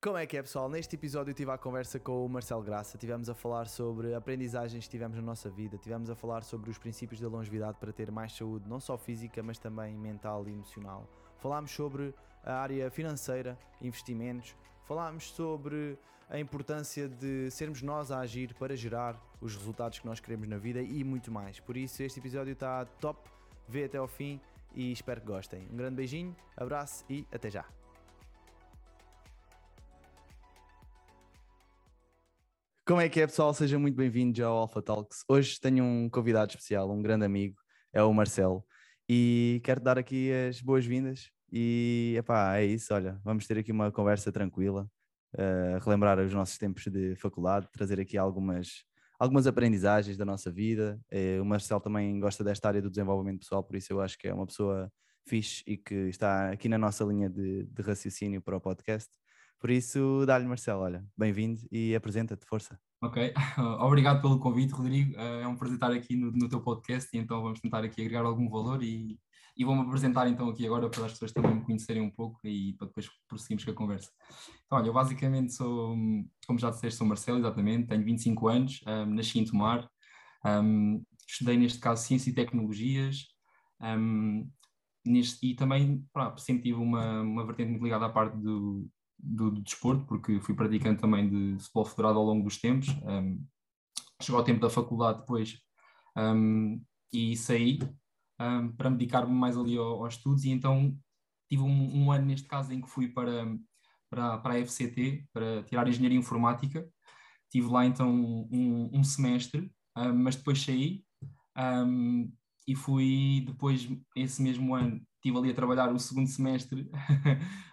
Como é que é, pessoal? Neste episódio eu tive a conversa com o Marcelo Graça. Tivemos a falar sobre aprendizagens que tivemos na nossa vida, tivemos a falar sobre os princípios da longevidade para ter mais saúde, não só física, mas também mental e emocional. Falámos sobre a área financeira, investimentos, falámos sobre a importância de sermos nós a agir para gerar os resultados que nós queremos na vida e muito mais. Por isso, este episódio está top. Vê até ao fim e espero que gostem. Um grande beijinho, abraço e até já. Como é que é, pessoal? Sejam muito bem-vindos ao Alpha Talks. Hoje tenho um convidado especial, um grande amigo, é o Marcelo, e quero dar aqui as boas-vindas. E epá, é isso, olha, vamos ter aqui uma conversa tranquila, uh, relembrar os nossos tempos de faculdade, trazer aqui algumas, algumas aprendizagens da nossa vida. Uh, o Marcelo também gosta desta área do desenvolvimento pessoal, por isso eu acho que é uma pessoa fixe e que está aqui na nossa linha de, de raciocínio para o podcast. Por isso, dá-lhe, Marcelo, olha, bem-vindo e apresenta-te, força. Ok, obrigado pelo convite, Rodrigo. Eh, é um prazer estar aqui no, no teu podcast e então vamos tentar aqui agregar algum valor e, e vou-me apresentar então aqui agora para as pessoas também me conhecerem um pouco e para depois prosseguirmos com a conversa. Então, olha, eu basicamente sou, como já disseste, sou Marcelo, exatamente, tenho 25 anos, um, nasci em Tomar, um, estudei neste caso Ciência e Tecnologias um, neste, e também pá, sempre tive uma, uma vertente muito ligada à parte do, do, do, desporto, porque fui praticante também de futebol federado ao longo dos tempos. Um, chegou ao tempo da faculdade depois um, e saí um, para me dedicar-me mais ali ao, aos estudos e então tive um, um, ano neste caso em que fui para, para, para a FCT, para tirar Engenharia Informática. Tive lá então um semestre, mas depois saí e fui depois, esse mesmo ano, estive ali a trabalhar o segundo semestre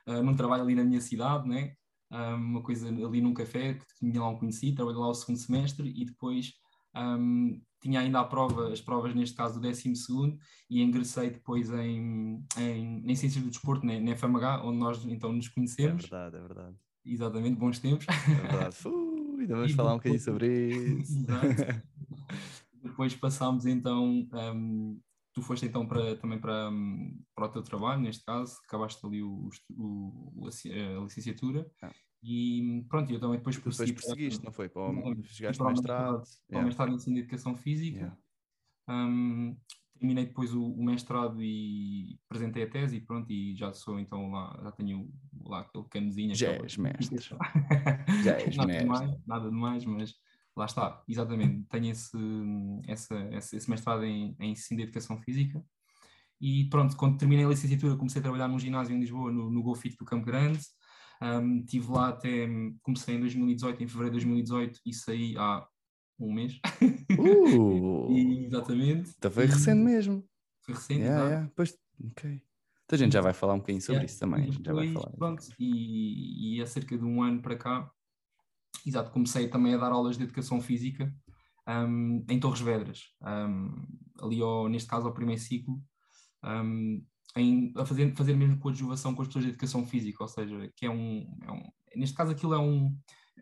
uh, num trabalho ali na minha cidade, né? Um, uma coisa ali num café que tinha lá um conhecido, trabalhei lá o segundo semestre e depois um, tinha ainda a prova, as provas neste caso do décimo segundo e ingressei depois em, em, em Ciências do Desporto, né, na FMH, onde nós então nos conhecemos. É verdade, é verdade. Exatamente, bons tempos. É verdade. Uh, ainda vamos e falar depois, um bocadinho sobre isso. depois passámos então um, tu foste então para, também para, para o teu trabalho, neste caso, acabaste ali o, o, a licenciatura ah. e pronto, eu também depois persegui. Depois perseguiste, para, não foi? Para o, chegaste para o mestrado. Para o mestrado em Ensino de Educação Física. Yeah. Um, terminei depois o, o, mestrado e apresentei a tese e pronto, e já sou então lá, já tenho lá aquele canozinho. Já és mestre. já és nada mestre. Demais, nada demais, mas lá está, exatamente, tenho esse, essa, esse mestrado em, em ensino de educação física e pronto, quando terminei a licenciatura comecei a trabalhar num ginásio em Lisboa, no, no Golfito do Campo Grande, um, estive lá até, comecei em 2018, em fevereiro de 2018 e saí há um mês. Uh, e, exatamente. Então foi recente mesmo. Foi recente, yeah, yeah. Pois, ok. Então a gente já vai falar um bocadinho sobre yeah. isso também. Depois, já vai falar. Pronto, e, e há cerca de um ano para cá exato, comecei também a dar aulas de educação física um, em Torres Vedras, um, ali ao, neste caso ao primeiro ciclo, um, em, a fazer, fazer mesmo coadjuvação com as pessoas de educação física, ou seja, que é um, é um, neste caso aquilo é um,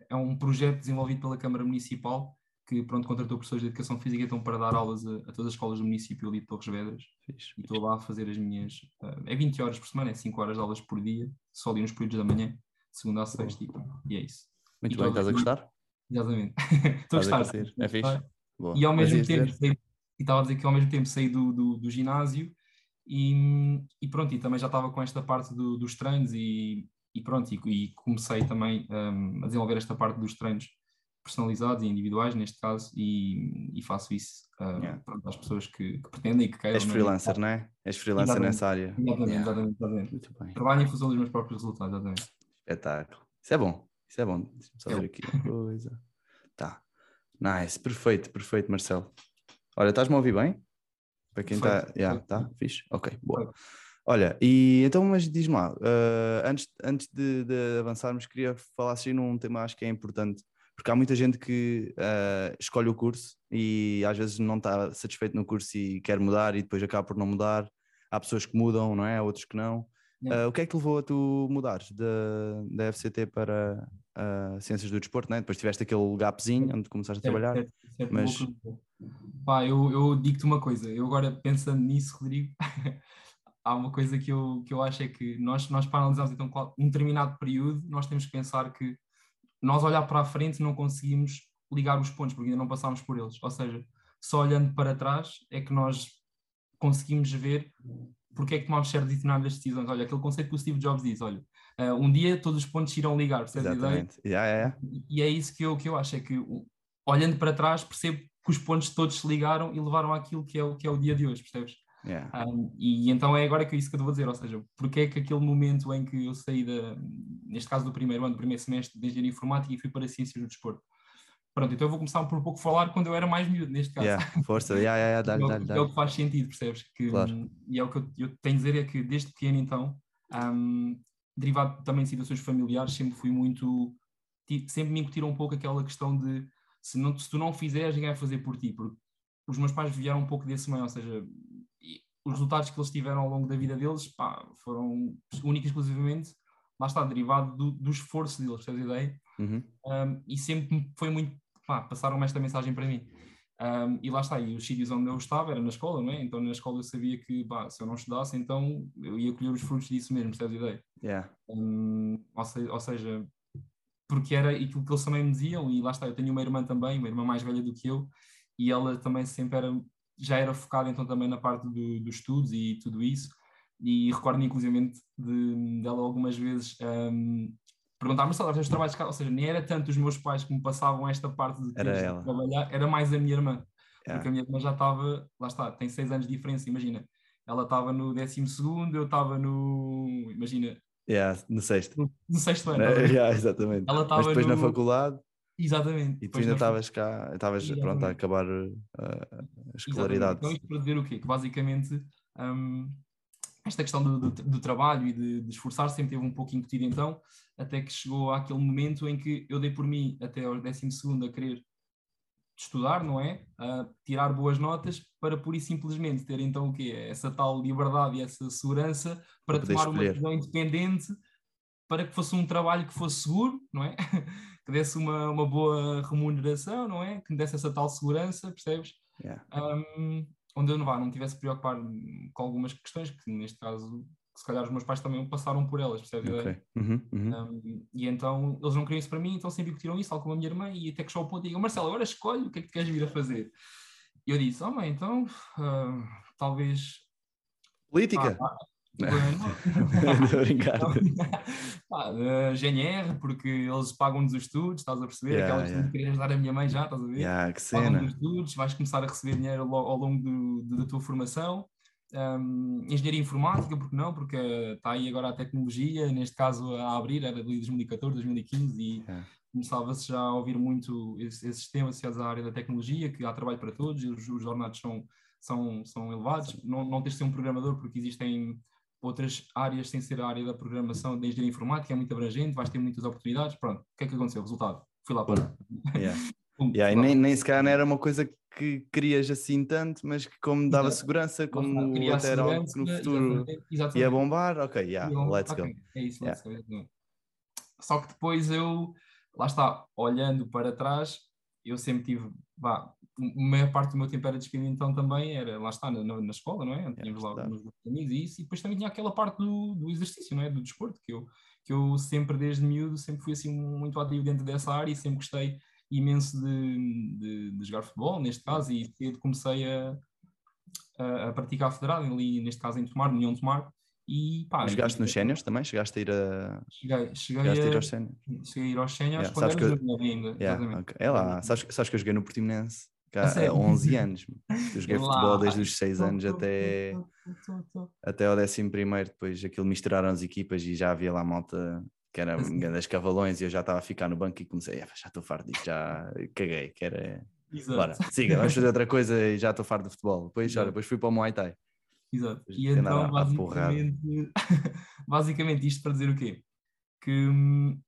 é um projeto desenvolvido pela Câmara Municipal que pronto, contratou professores de educação física então para dar aulas a, a todas as escolas do município ali de Torres Vedras Fixe. e estou lá a fazer as minhas uh, é 20 horas por semana, é 5 horas de aulas por dia só ali nos períodos da manhã, segunda a sexta e, e é isso muito bem, estás a gostar? Exatamente. Estou a gostar. É fixe. Boa. E ao mesmo tempo, saí, e estava a dizer que ao mesmo tempo saí do, do, do ginásio e, e, pronto, e também já estava com esta parte do, dos treinos e, e pronto, e, e comecei também um, a desenvolver esta parte dos treinos personalizados e individuais, neste caso, e, e faço isso uh, yeah. pronto, às pessoas que, que, pretendem e que queiram. És freelancer, não é? És freelancer exatamente. nessa área. Exatamente, yeah. exatamente, exatamente. Trabalho em função dos meus próprios resultados, exatamente. Espetáculo. Isso é bom. Isso é bom. Deixa-me só ver aqui uma coisa. Tá. Nice. Perfeito, perfeito, Marcelo. Olha, estás-me a ouvir bem? Para quem está. Yeah, tá? Fixe? Ok, boa. Olha, e então, mas diz-me lá, uh, antes, antes de, de, avançarmos, queria falar assim num tema acho que é importante, porque há muita gente que uh, escolhe o curso e às vezes não está satisfeito no curso e quer mudar e depois acaba por não mudar. Há pessoas que mudam, não é? Há outros que não. Uh, o que é que te levou a tu mudares da, da FCT para uh, Ciências do Desporto? Né? Depois tiveste aquele gapzinho onde começaste a trabalhar. Certo, certo, mas... Pá, eu, eu digo-te uma coisa, eu agora pensando nisso, Rodrigo, há uma coisa que eu, que eu acho é que nós, nós para analisarmos então um determinado período, nós temos que pensar que nós olhar para a frente não conseguimos ligar os pontos, porque ainda não passámos por eles. Ou seja, só olhando para trás é que nós conseguimos ver porque é que tomamos certas determinadas decisões. Olha, aquele conceito que o Steve Jobs diz, olha, uh, um dia todos os pontos irão ligar, percebes a ideia? Yeah, yeah. E é isso que eu, que eu acho, é que olhando para trás percebo que os pontos todos se ligaram e levaram àquilo que é o, que é o dia de hoje, percebes? Yeah. Um, e então é agora que é isso que eu vou dizer, ou seja, porque é que aquele momento em que eu saí, da, neste caso do primeiro ano, do primeiro semestre de Engenharia Informática e fui para Ciências do Desporto. Pronto, então eu vou começar por um pouco falar quando eu era mais miúdo, neste caso. Yeah, força, yeah, yeah, dá, é, dá, dá. é o que faz sentido, percebes? Que, Claro. E é o que eu, eu tenho a dizer é que desde pequeno, então, um, derivado também de situações familiares, sempre fui muito. Sempre me incutiram um pouco aquela questão de se, não, se tu não fizeres, ninguém vai fazer por ti. Porque os meus pais vieram um pouco desse meio, ou seja, os resultados que eles tiveram ao longo da vida deles pá, foram únicos e exclusivamente, lá está, derivado do, do esforço deles, percebes a ideia? Uhum. Um, e sempre foi muito, pá, passaram-me esta mensagem para mim. Um, e lá está, e os sítios onde eu estava era na escola, não é? Então na escola eu sabia que pá, se eu não estudasse, então eu ia colher os frutos disso mesmo, percebes a ideia? Yeah. Um, ou, se- ou seja, porque era aquilo que eles também me diziam, e lá está, eu tenho uma irmã também, uma irmã mais velha do que eu, e ela também sempre era, já era focada então também na parte do, dos estudos e tudo isso, e recordo-me inclusivamente de, dela algumas vezes um, perguntar-me se ela fez trabalhos de casa, ou seja, nem era tanto os meus pais que me passavam esta parte de de trabalhar, era mais a minha irmã, porque Yeah. a minha irmã já estava, lá está, tem seis anos de diferença, imagina, ela estava no décimo segundo, eu estava no, imagina, Yeah, no sexto. no, no sexto ano, a ver? Yeah, exatamente. ela Mas depois na no- faculdade Exatamente. e tu ainda na estavas cá, estavas pronto a Exatamente. acabar uh, a escolaridade. Então, isto para dizer o quê? Que basicamente hum, esta questão do, do- do trabalho e de, de esforçar sempre teve um pouco incutido então, até que chegou àquele momento em que eu dei por mim até ao 12 a querer estudar, não é? A tirar boas notas para pura e simplesmente ter então o quê? Essa tal liberdade e essa segurança para tomar uma escolher. decisão independente para que fosse um trabalho que fosse seguro, não é? que desse uma, uma boa remuneração, não é? Que me desse essa tal segurança, percebes? Yeah. um, onde eu não, vá, não tivesse que preocupar com algumas questões que neste caso se calhar os meus pais também passaram por elas, percebes? a ideia? Ok. Uhum, uhum. Um, e então eles não queriam isso para mim, então sempre incutiram isso, tal como a minha irmã, e até que chegou ao ponto e digam, Marcelo, agora escolhe o que é que tu queres vir a fazer. E eu disse, oh mãe, então ah, talvez. Política? Ah, não. Estou uh, GNR, porque eles pagam-nos os estudos, estás a perceber? Yeah, Aquela yeah. de querer ajudar a minha mãe já, estás a ver? Yeah, que pagam-nos cena. os estudos, vais começar a receber dinheiro ao longo do- do- da tua formação. Um, engenharia informática, porque não? Porque está aí agora a tecnologia, neste caso a abrir, era de 2014, 2015, e Yeah. começava-se já a ouvir muito esses, temas associados à área da tecnologia, que há trabalho para todos, e os, os ordenados são, são, são elevados. Não, não tens de ser um programador, porque existem outras áreas sem ser a área da programação da engenharia informática, é muito abrangente, vais ter muitas oportunidades. Pronto, o que é que aconteceu? Resultado, fui lá para. Yeah. Yeah, e lá nem, nem sequer não era uma coisa que querias assim tanto, mas que como dava Exato. segurança, como criar até era algo que no futuro exatamente, ia bombar, ok, yeah, let's ok, go. É isso, Yeah. let's go. Só que depois eu, lá está, olhando para trás, eu sempre tive, vá, a maior parte do meu tempo era despedido então também, era, lá está, na, na- escola, não é? Tínhamos lá estudar. os amigos e isso, e depois também tinha aquela parte do, do exercício, não é? Do desporto, que eu, que eu sempre, desde miúdo, sempre fui assim muito ativo dentro dessa área e sempre gostei imenso de, de, de jogar futebol, neste caso, e cedo comecei a, a, a praticar federado, ali, neste caso em Tomar, no União de Tomar, e pá... Jogaste nos séniores também? Chegaste a ir a. Cheguei, cheguei, Chegaste a ir a, aos séniores? cheguei a ir aos séniores Yeah, quando sabes era que- júnior ainda, Yeah, exatamente. ok. É lá, sabes, sabes que eu joguei no Portimonense cá há sério? 11 anos. Eu joguei futebol desde os 6 anos até, até ao 11 primeiro, depois aquilo misturaram as equipas e já havia lá malta que era das cavalões e eu já estava a ficar no banco e comecei, "Ah, já estou farto disto, já caguei, que era... Exato, Bora, siga, vamos fazer outra coisa e já estou farto de futebol. Depois, Exato. olha, depois fui para o Muay Thai. exato. Depois E então, basicamente, basicamente, isto para dizer o quê? Que hum,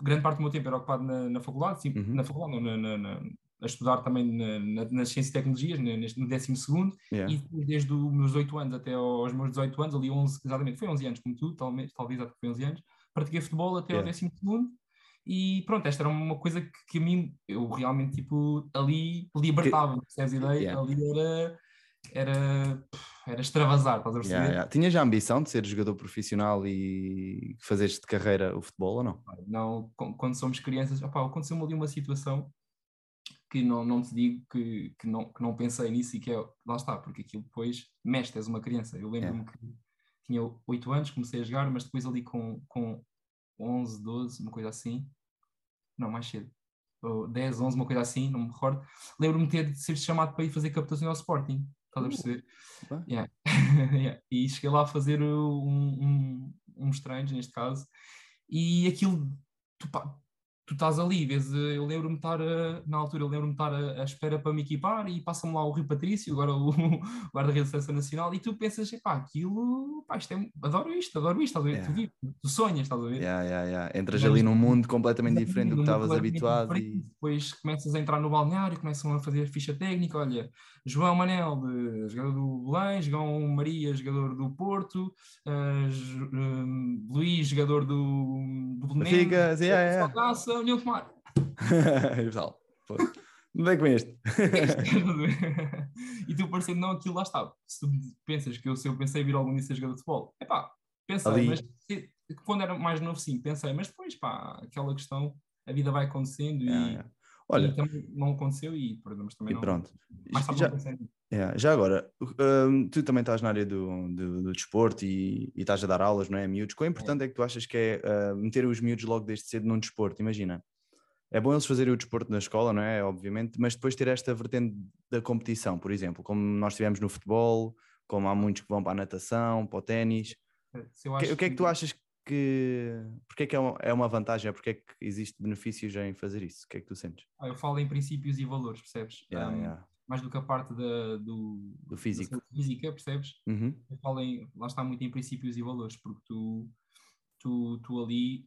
grande parte do meu tempo era ocupado na, na faculdade, sim, Uhum. na faculdade, não, na- na- a estudar também na, na- nas ciências e tecnologias, no 12 segundo, Yeah. e depois, desde os meus 8 anos até aos meus 18 anos, ali 11, exatamente, foi 11 anos como tu, talvez, talvez até foi 11 anos, pratiquei futebol até ao Yeah. 12 segundo, e pronto, esta era uma coisa que, que a mim, eu realmente, tipo, ali libertava, percebes a ideia? Yeah. Ali era, era, era extravasar, estás a perceber? Yeah, yeah. Tinhas já a ambição de ser jogador profissional e fazeres de carreira o futebol ou não? Não, quando somos crianças, aconteceu-me ali uma situação que não, não te digo que, que, não, que não pensei nisso e que é, lá está, porque aquilo depois mexe, és uma criança. Eu lembro-me yeah. que tinha 8 anos, comecei a jogar, mas depois ali com, com 11, 12, uma coisa assim, não, mais cedo, 10, 11, uma coisa assim, não me recordo, lembro-me de ser chamado para ir fazer captação ao Sporting, estás a uh, perceber? Uh, yeah. yeah. E cheguei lá a fazer um, um, uns treinos, neste caso, e aquilo, tu, pá, tu estás ali, vês, eh, eu lembro-me estar, a, na altura, eu lembro-me estar à, espera para me equipar e passa-me lá o Rio Patrício, agora o guarda-redes da Seleção Nacional, e tu pensas, pá, aquilo, pá, isto é, adoro isto, adoro isto, estás a ver? Yeah. Tu, vives, tu sonhas, estás a ver? Yeah, yeah, yeah. Entras Mas, ali num mundo completamente diferente do que estavas habituado. E... Depois começas a entrar no balneário, começam a fazer ficha técnica, olha, João Manel, jogador do Belém, João Maria, jogador do Porto, uh, Luís, jogador do, do Belenenses, Fica, yeah, yeah. União Tomar. e pessoal, onde é que vem este? e tu parecendo, não, aquilo lá está. Se tu pensas que eu, se eu pensei vir algum dia ser jogador de futebol, é pá, pensei, Ali... mas se, quando era mais novo, sim, pensei, mas depois, pá, aquela questão, a vida vai acontecendo e. Olha, e também não aconteceu e também. E não, pronto. Mas já, é, já agora, um, tu também estás na área do, do, do desporto e, e, estás a dar aulas, não é? Miúdos. Quão importante é, é que tu achas que é uh, meter os miúdos logo desde cedo num desporto? Imagina, é bom eles fazerem o desporto na escola, não é? Obviamente, mas depois ter esta vertente da competição, por exemplo, como nós tivemos no futebol, como há muitos que vão para a natação, para o ténis. O que, que é que tu achas que. Porque é que é uma, é uma vantagem? Porque é que existe benefícios em fazer isso? O que é que tu sentes? Ah, eu falo em princípios e valores, percebes? Yeah, um, yeah mais do que a parte da, do, do físico. física, percebes? Uhum. Eu em, lá está muito em princípios e valores, porque tu, tu, tu ali,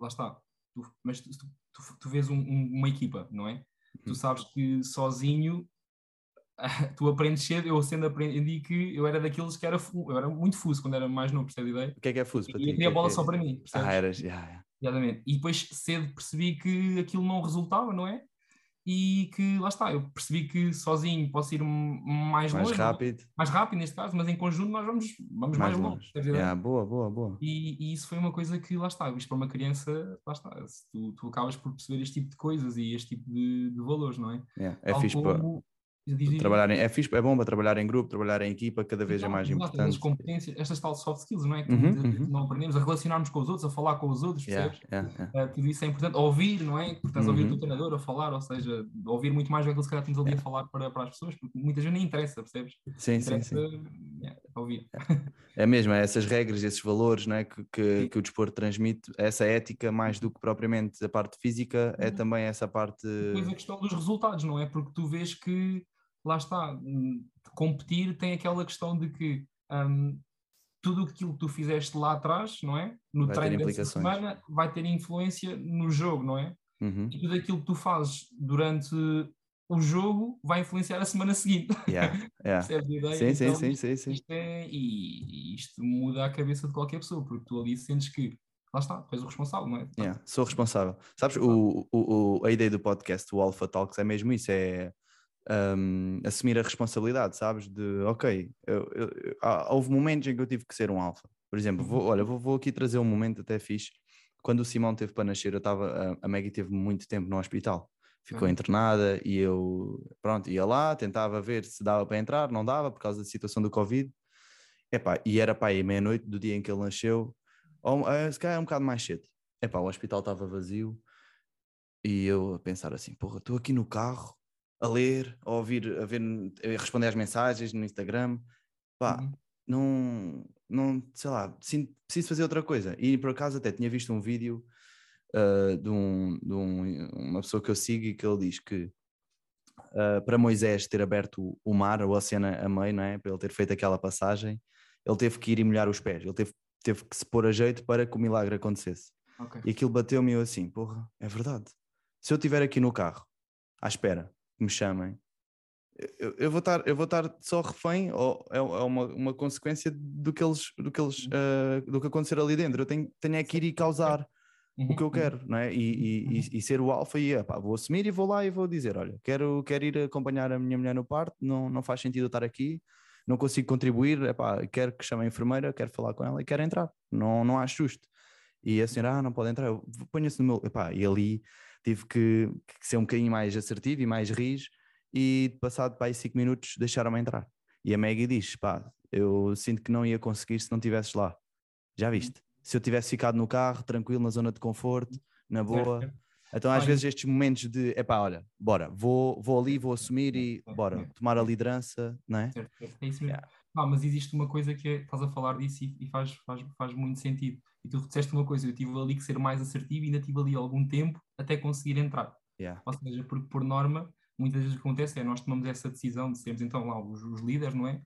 lá está, tu, mas tu, tu, tu vês um, um, uma equipa, não é? Uhum. Tu sabes que sozinho tu aprendes cedo, eu sendo aprendi que eu era daqueles que era, eu era muito fuso quando era mais novo, percebes a ideia? O que é que é fuso para ti? E queria a bola é só para mim, percebes? Ah, eras, yeah, yeah. Exatamente. E depois cedo percebi que aquilo não resultava, não é? e que lá está, eu percebi que sozinho posso ir mais, mais longe, rápido. mais rápido neste caso, mas em conjunto nós vamos, vamos mais, mais longe. longe. Yeah, boa, boa, boa. E, e, isso foi uma coisa que lá está, isto para uma criança, lá está, tu, tu acabas por perceber este tipo de coisas e este tipo de, de valores, não é? Yeah, é fixe como, Trabalhar em, é, fixe, é bom para trabalhar em grupo, trabalhar em equipa, cada vez é mais importante. As competências, estas tal soft skills, não é? Que uhum, uhum. não aprendemos a relacionarmos com os outros, a falar com os outros, percebes? Yeah, yeah. Uh, tudo isso é importante. Ouvir, não é? Porque estás uhum. a ouvir o uhum. teu treinador a falar, ou seja, ouvir muito mais do que se calhar estamos ali a falar para, para as pessoas, porque muita gente nem interessa, percebes? Sim, interessa, sim, sim. Ouvir. É mesmo, é essas regras, esses valores não é? que, que, que, o desporto transmite, essa ética, mais do que propriamente a parte física, é uhum. também essa parte. Depois a questão dos resultados, não é? Porque tu vês que lá está, hum, competir tem aquela questão de que um, tudo aquilo que tu fizeste lá atrás, não é? No vai treino dessa semana, vai ter influência no jogo, não é? Uhum. E tudo aquilo que tu fazes durante o jogo vai influenciar a semana seguinte. Yeah, yeah. sim, então, sim, sim, sim, sim. Isto é, e, isto muda a cabeça de qualquer pessoa, porque tu ali sentes que lá está, tu és o responsável, não é? Yeah, sou responsável. Sabes, o, o, a ideia do podcast, o Alpha Talks, é mesmo isso, é um, assumir a responsabilidade, sabes? De, ok, eu, eu, eu, houve momentos em que eu tive que ser um alfa. Por exemplo, vou, olha, vou, vou, aqui trazer um momento até fixe. Quando o Simão teve para nascer, eu estava, a, a Maggie teve muito tempo no hospital. Ficou uhum. internada e eu, pronto, ia lá, tentava ver se dava para entrar, não dava por causa da situação do Covid. Epá, e era para aí meia-noite do dia em que ele nasceu, ou uh, se calhar um bocado mais cedo. Epá, o hospital estava vazio e eu a pensar assim, porra, estou aqui no carro, a ler, a ouvir, a ver, a responder às mensagens no Instagram. Pá, uhum. não, não, sei lá, preciso fazer outra coisa. E por acaso até tinha visto um vídeo uh, de, um, de um, uma pessoa que eu sigo e que ele diz que uh, para Moisés ter aberto o mar, o oceano a meio, não é? Para ele ter feito aquela passagem, ele teve que ir e molhar os pés, ele teve, teve que se pôr a jeito para que o milagre acontecesse. Okay. E aquilo bateu-me eu assim, porra, é verdade. Se eu estiver aqui no carro, à espera, que me chamem, eu, eu, vou estar, eu vou estar só refém ou é, é uma, uma consequência do que eles, do que eles, uh, do que acontecer ali dentro. Eu tenho, tenho é que ir e causar uhum. o que eu quero, não é? E, e, uhum. e, e ser o alfa e epá, vou assumir e vou lá e vou dizer, olha, quero, quero ir acompanhar a minha mulher no parto, não, não faz sentido eu estar aqui, não consigo contribuir, epá, quero que chame a enfermeira, quero falar com ela e quero entrar, não, não acho justo. E a senhora, ah, não pode entrar, eu ponho-se no meu, epá, e ali tive que, que, ser um bocadinho mais assertivo e mais rijo e passado para aí 5 minutos deixaram-me entrar. E a Maggie diz, pá, eu sinto que não ia conseguir se não estivesses lá. Já viste? Se eu tivesse ficado no carro, tranquilo, na zona de conforto, na boa... Então, às vezes, estes momentos de epá, olha, bora, vou, vou ali, vou assumir e bora, tomar a liderança, não é? Certo, certo. É isso mesmo. Yeah. Ah, mas existe uma coisa que é, estás a falar disso e, e, faz, faz, faz muito sentido. E tu disseste uma coisa, eu tive ali que ser mais assertivo e ainda tive ali algum tempo até conseguir entrar. Yeah. Ou seja, porque por norma, muitas vezes o que acontece é nós tomamos essa decisão de sermos então lá os, os líderes, não é?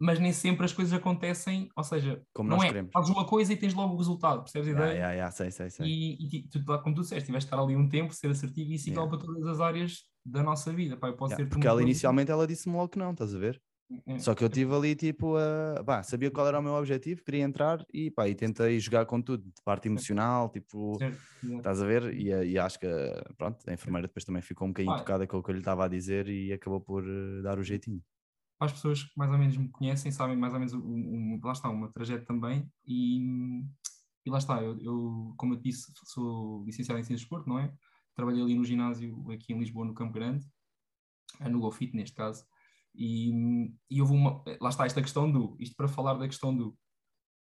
mas nem sempre as coisas acontecem, ou seja, como não é, queremos. fazes uma coisa e tens logo o resultado, percebes a yeah, ideia? Yeah, yeah, sei, sei, sei. E, e tu, como tu disseste, tiveste de estar ali um tempo, ser assertivo e isso igual para todas as áreas da nossa vida. Pá, eu posso yeah, ter porque ela inicialmente ela disse-me logo que não, estás a ver? É. Só que eu tive ali tipo, a, pá, sabia qual era o meu objetivo, queria entrar e, pá, e tentei jogar com tudo, de parte emocional, tipo, certo. estás a ver? E, e, acho que, pronto, a enfermeira depois também ficou um bocadinho ah, tocada com o que eu lhe estava a dizer e acabou por uh, dar o jeitinho as pessoas que mais ou menos me conhecem, sabem mais ou menos, um, um, lá está, uma trajeto também, e, e lá está, eu, eu, como eu disse, sou licenciado em Ciências de Esporte, não é? Trabalhei ali no ginásio aqui em Lisboa, no Campo Grande, eh, no GoFit neste caso, e, e houve uma, lá está esta questão do, isto para falar da questão do,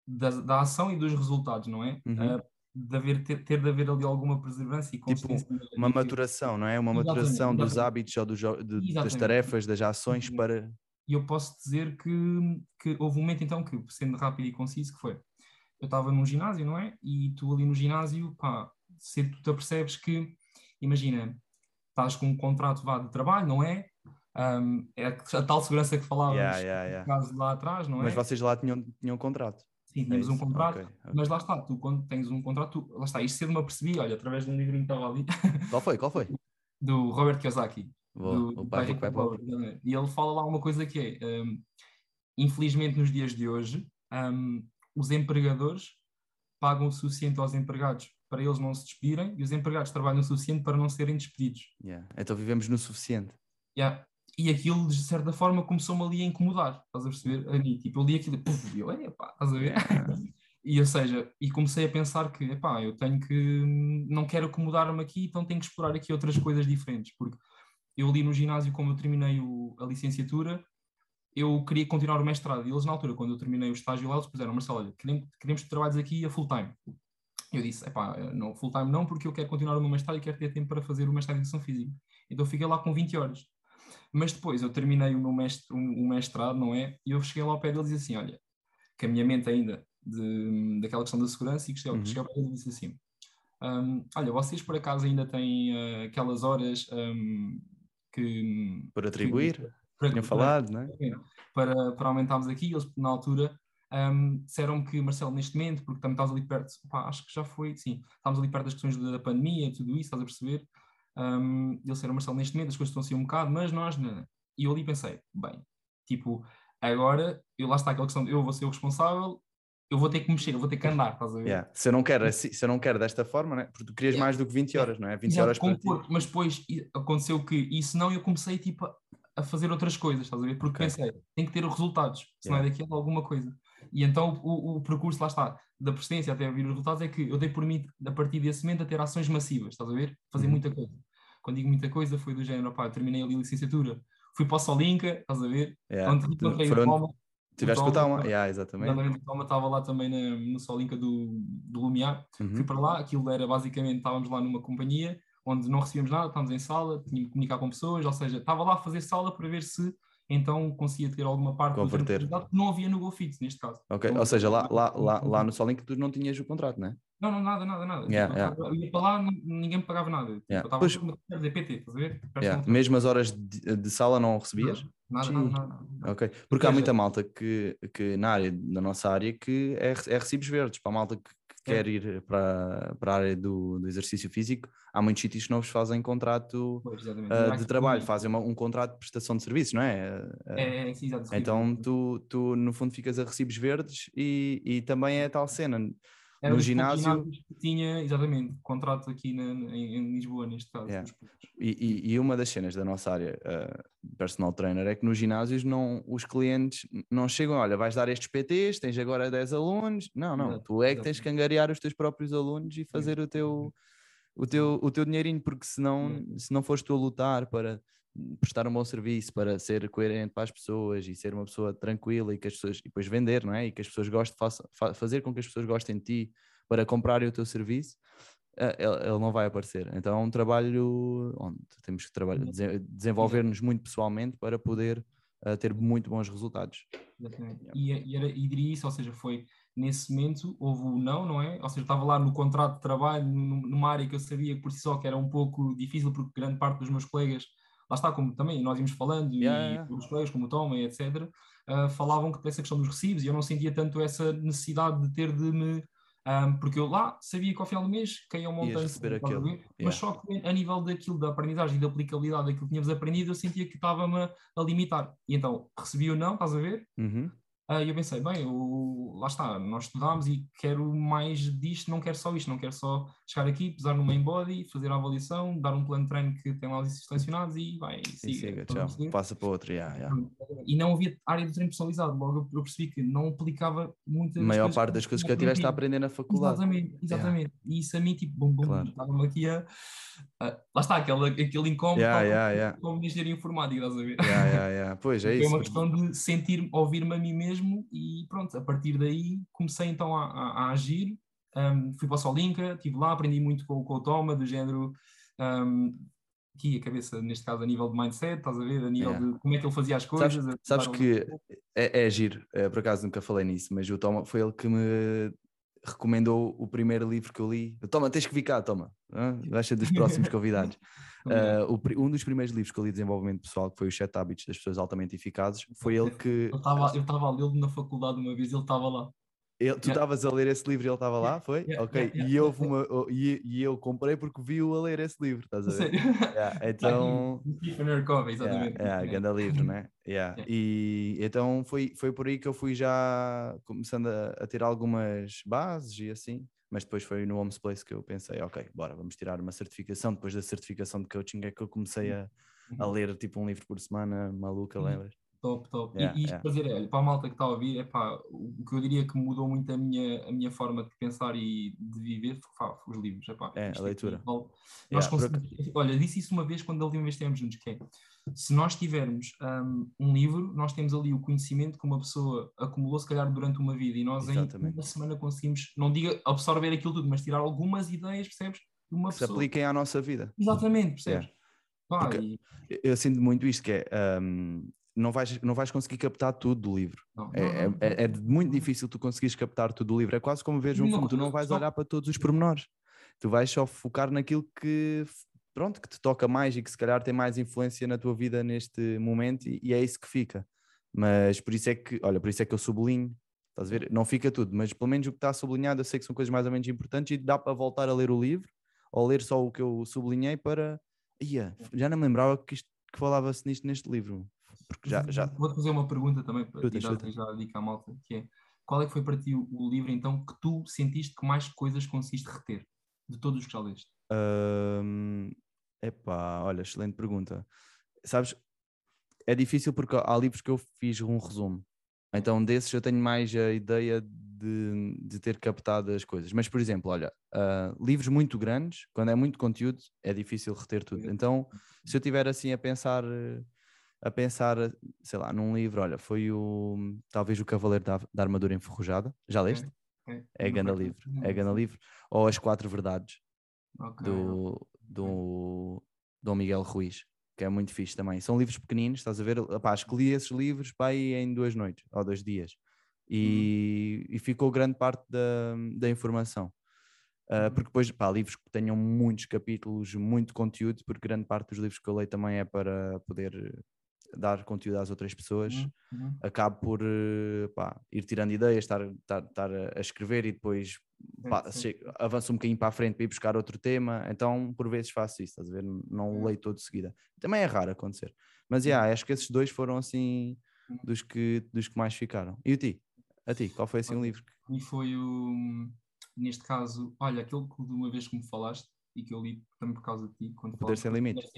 da, da ação e dos resultados, não é? Uhum. Uh, de haver, ter, ter de haver ali alguma perseverança e consistência. Tipo, uma maturação, não é? Uma maturação exatamente, dos hábitos ou dos, de, das tarefas, das ações para e eu posso dizer que, que houve um momento então que, sendo rápido e conciso, que foi, eu estava num ginásio, não é? E tu ali no ginásio, pá, se tu te apercebes que, imagina, estás com um contrato vá de trabalho, não é? Um, é a tal segurança que falávamos yeah, yeah, yeah. caso lá atrás, não é? Mas vocês lá tinham, tinham um contrato. Sim, tínhamos é um contrato, okay, okay. mas lá está, tu quando tens um contrato, tu, lá está, isto cedo me apercebi, olha, através de um livrinho que estava ali. Qual foi? Qual foi? Do Robert Kiyosaki. Boa, do, o pai. E ele fala lá uma coisa que é, um, infelizmente nos dias de hoje, um, os empregadores pagam o suficiente aos empregados para eles não se despedirem e os empregados trabalham o suficiente para não serem despedidos. Yeah. Então vivemos no suficiente. Yeah. E aquilo, de certa forma, começou-me ali a incomodar, estás a perceber? Ali, tipo, eu li aquilo e eu, epá, estás a ver? Yeah. e, ou seja, e comecei a pensar que, epá, eu tenho que, não quero acomodar-me aqui, então tenho que explorar aqui outras coisas diferentes, porque eu ali no ginásio, como eu terminei o, a licenciatura, eu queria continuar o mestrado. E eles, na altura, quando eu terminei o estágio lá, eles puseram, Marcelo, olha, queremos, queremos que trabalhes aqui a full time. Eu disse, epá, não, full time não, porque eu quero continuar o meu mestrado e quero ter tempo para fazer o mestrado em Educação Física. Então fiquei lá com 20 horas. Mas depois eu terminei o meu mestre, o mestrado, não é? E eu cheguei lá ao pé deles e disse assim, olha, que a minha mente ainda de, daquela questão da segurança e cheguei, uhum. cheguei ao pé deles e disse assim, um, olha, vocês por acaso ainda têm uh, aquelas horas um, que. Por atribuir? Que, tinham falado, não é? Para, para aumentarmos aqui, eles na altura um, disseram que, Marcelo, neste momento, porque também estás ali perto, pá, acho que já foi, sim, estávamos ali perto das questões da pandemia e tudo isso, estás a perceber? Um, eles disseram, Marcelo, neste momento as coisas estão assim um bocado, mas nós, não. E eu ali pensei, bem, tipo, agora, eu lá está aquela questão, eu vou ser o responsável, eu vou ter que mexer, eu vou ter que andar, estás a ver? Yeah. Se, eu não quero, se eu não quero desta forma, né? porque tu querias yeah. mais do que 20 horas, não é? 20 horas. Mas depois aconteceu que isso não, eu comecei tipo a fazer outras coisas, estás a ver? Porque okay. pensei, tem que ter resultados, senão yeah. é daqui a alguma coisa. E então o, o, percurso, lá está, da persistência até vir os resultados, é que eu dei por mim, a partir desse momento, a ter ações massivas, estás a ver? Fazer uhum. muita coisa. Quando digo muita coisa, foi do género, pá, terminei ali a licenciatura, fui para o Solinca, estás a ver? Yeah. Quando encontrei foram... Tiveste que botar uma, yeah, exatamente. Exatamente, o Toma estava lá também na, no Solinca do, do Lumiar. Uhum. Fui para lá, aquilo era basicamente, estávamos lá numa companhia onde não recebíamos nada, estávamos em sala, tínhamos que comunicar com pessoas, ou seja, estava lá a fazer sala para ver se então conseguia ter alguma parte Converter. do que não havia no GoFit, neste caso. Ok, então, ou seja, lá, lá, lá, lá no Solink tu não tinhas o contrato, não é? Não, não, nada, nada, nada. Yeah, yeah. Eu ia para lá, ninguém me pagava nada. Tipo, yeah. Eu estava pois... a fazer PT, estás a ver? Yeah. Mesmo as horas de, de sala não recebias? Nada, nada, nada, nada, Ok, porque há muita malta que, que na área, na nossa área, que é, é recibos verdes, para a malta que. Quer ir para, para a área do, do exercício físico, há muitos sítios que não vos fazem contrato uh, de trabalho, fazem uma, um contrato de prestação de serviços, não é? É, é sim. Então tu, tu, no fundo, ficas a recibos verdes e, e também é tal cena no ginásio. Que tinha, exatamente, contrato aqui na, em, em, Lisboa, neste caso. Yeah. E, e, e, uma das cenas da nossa área, uh, personal trainer, é que nos ginásios não, os clientes não chegam, olha, vais dar estes PTs, tens agora 10 alunos. Não, não, tu é que tens que angariar os teus próprios alunos e fazer o teu, o teu, o teu dinheirinho, porque senão, se não fores tu a lutar para prestar um bom serviço, para ser coerente para as pessoas e ser uma pessoa tranquila e que as pessoas, e depois vender, não é? E que as pessoas gostem, faça, fazer com que as pessoas gostem de ti para comprarem o teu serviço, eh, ele, ele não vai aparecer. Então é um trabalho onde temos que trabalhar, desenvolver-nos muito pessoalmente para poder uh, ter muito bons resultados. Exatamente. E, e, era, e diria isso, ou seja, foi nesse momento houve o não, não é? Ou seja, estava lá no contrato de trabalho, numa área que eu sabia por si só que era um pouco difícil, porque grande parte dos meus colegas lá está, como também nós íamos falando, yeah, e os colegas como o Tom etc., uh, ah, falavam que essa questão dos recibos, e eu não sentia tanto essa necessidade de ter de me. Um, porque eu lá sabia que ao final do mês caía um montante, receber aquilo. mas só que a nível daquilo, da aprendizagem e da aplicabilidade daquilo que tínhamos aprendido, eu sentia que estava-me a limitar. E então recebi o não, estás a ver? Uhum. Uh, e eu pensei, bem, eu, lá está, nós estudámos e quero mais disto, não quero só isto, não quero só chegar aqui, pesar no main body, fazer a avaliação, dar um plano de treino que tem lá os selecionados e vai, siga. siga tchau, passa para outro, yeah, yeah. E não havia área de treino personalizado, logo eu percebi que não aplicava muitas A maior parte das coisas que eu tiveste a aprender na faculdade. Exatamente, exatamente. Yeah. E isso a mim, tipo, bom, bom, claro. estava-me aqui a... Uh, lá está, aquele, aquele incómodo yeah, yeah, yeah. como engenharia informática, estás a ver? Yeah, yeah, yeah. Pois é isso. Foi uma questão de sentir, ouvir-me a mim mesmo e pronto, a partir daí comecei então a, a, a agir. Um, fui para o Solinka, estive lá, aprendi muito com, com o Toma, do género. Um, aqui a cabeça, neste caso, a nível de mindset, estás a ver? A nível yeah. de como é que ele fazia as coisas. Sabes, sabes que é, é giro, é, por acaso nunca falei nisso, mas o Toma foi ele que me recomendou o primeiro livro que eu li. Toma, tens que vir cá, toma. Vais ser dos próximos convidados. uh, o, um dos primeiros livros que eu li de desenvolvimento pessoal, que foi Os Sete Hábitos das Pessoas Altamente Eficazes, foi ele que. Eu estava a lê-lo na faculdade uma vez, ele estava lá. Ele, tu estavas yeah. a ler esse livro e ele estava lá, foi? Yeah, ok. Yeah, e, eu uma, e, e, eu comprei porque vi-o a ler esse livro, estás a ver? então. Stephen Covey, exatamente. Yeah, grande livro, né? Yeah. E então foi, foi por aí que eu fui já começando a, a, ter algumas bases e assim. Mas depois foi no Homes Place que eu pensei, ok, bora, vamos tirar uma certificação. Depois da certificação de coaching é que eu comecei a, a uhum. ler tipo um livro por semana, maluca, uhum. lembras? Top, top. Yeah, e, isto yeah. fazer, para a malta que está a ouvir, é pá, o que eu diria que mudou muito a minha, a minha forma de pensar e de viver os livros. Epá, é, a leitura. Aqui, nós yeah, conseguimos, Olha, disse isso uma vez quando a última vez estivemos juntos, que é, se nós tivermos um, um, livro, nós temos ali o conhecimento que uma pessoa acumulou se calhar durante uma vida e nós Exatamente. em uma semana conseguimos, não diga absorver aquilo tudo, mas tirar algumas ideias, percebes? De uma que pessoa. se apliquem à nossa vida. Exatamente, percebes? Pá, e... Eu sinto muito isto, que é... Um, não vais, não vais conseguir captar tudo do livro. Não, é, não, é, é, muito difícil tu conseguires captar tudo do livro. É quase como ver um filme, tu não vais olhar para todos os pormenores. Tu vais só focar naquilo que, pronto, que te toca mais e que se calhar tem mais influência na tua vida neste momento e, e é isso que fica. Mas por isso é que, olha, por isso é que eu sublinho, estás a ver? Não fica tudo, mas pelo menos o que está sublinhado eu sei que são coisas mais ou menos importantes e dá para voltar a ler o livro ou ler só o que eu sublinhei para. Ia, já não me lembrava que, isto, que falava-se nisto neste livro. Porque já, já... Vou-te fazer uma pergunta também para chuta. já a dica à malta, que é qual é que foi para ti o, o, livro então que tu sentiste que mais coisas conseguiste reter de todos os que já leste? Um, epá, olha, excelente pergunta. Sabes, é difícil porque há livros que eu fiz um resumo. Então, desses eu tenho mais a ideia de, de ter captado as coisas. Mas, por exemplo, olha, uh, livros muito grandes, quando é muito conteúdo, é difícil reter tudo. Então, se eu tiver assim a pensar a pensar, sei lá, num livro, olha, foi o talvez o Cavaleiro da, da Armadura Enferrujada, já leste? É, é, é ganda livro, é ganda livro, ou As Quatro Verdades okay. do, do Dom Miguel Ruiz, que é muito fixe também. São livros pequeninos, estás a ver? Epá, escolhi esses livros para ir em duas noites ou dois dias e, uhum. e ficou grande parte da, da informação. Uh, porque depois, pá, livros que tenham muitos capítulos, muito conteúdo, porque grande parte dos livros que eu leio também é para poder dar conteúdo às outras pessoas, uhum. uhum. acabo por eh, pá, ir tirando ideias, estar, estar, estar a escrever e depois pá, avanço um bocadinho para a frente para ir buscar outro tema. Então, por vezes faço isso, estás a ver? Não uhum. leio todo de seguida. Também é raro acontecer. Mas, yeah, acho que esses dois foram assim dos que, dos que mais ficaram. E o ti? A ti, qual foi assim o um livro? E foi o neste caso, olha, aquele que de uma vez que me falaste e que eu li também por causa de ti, quando Poder Sem Limites.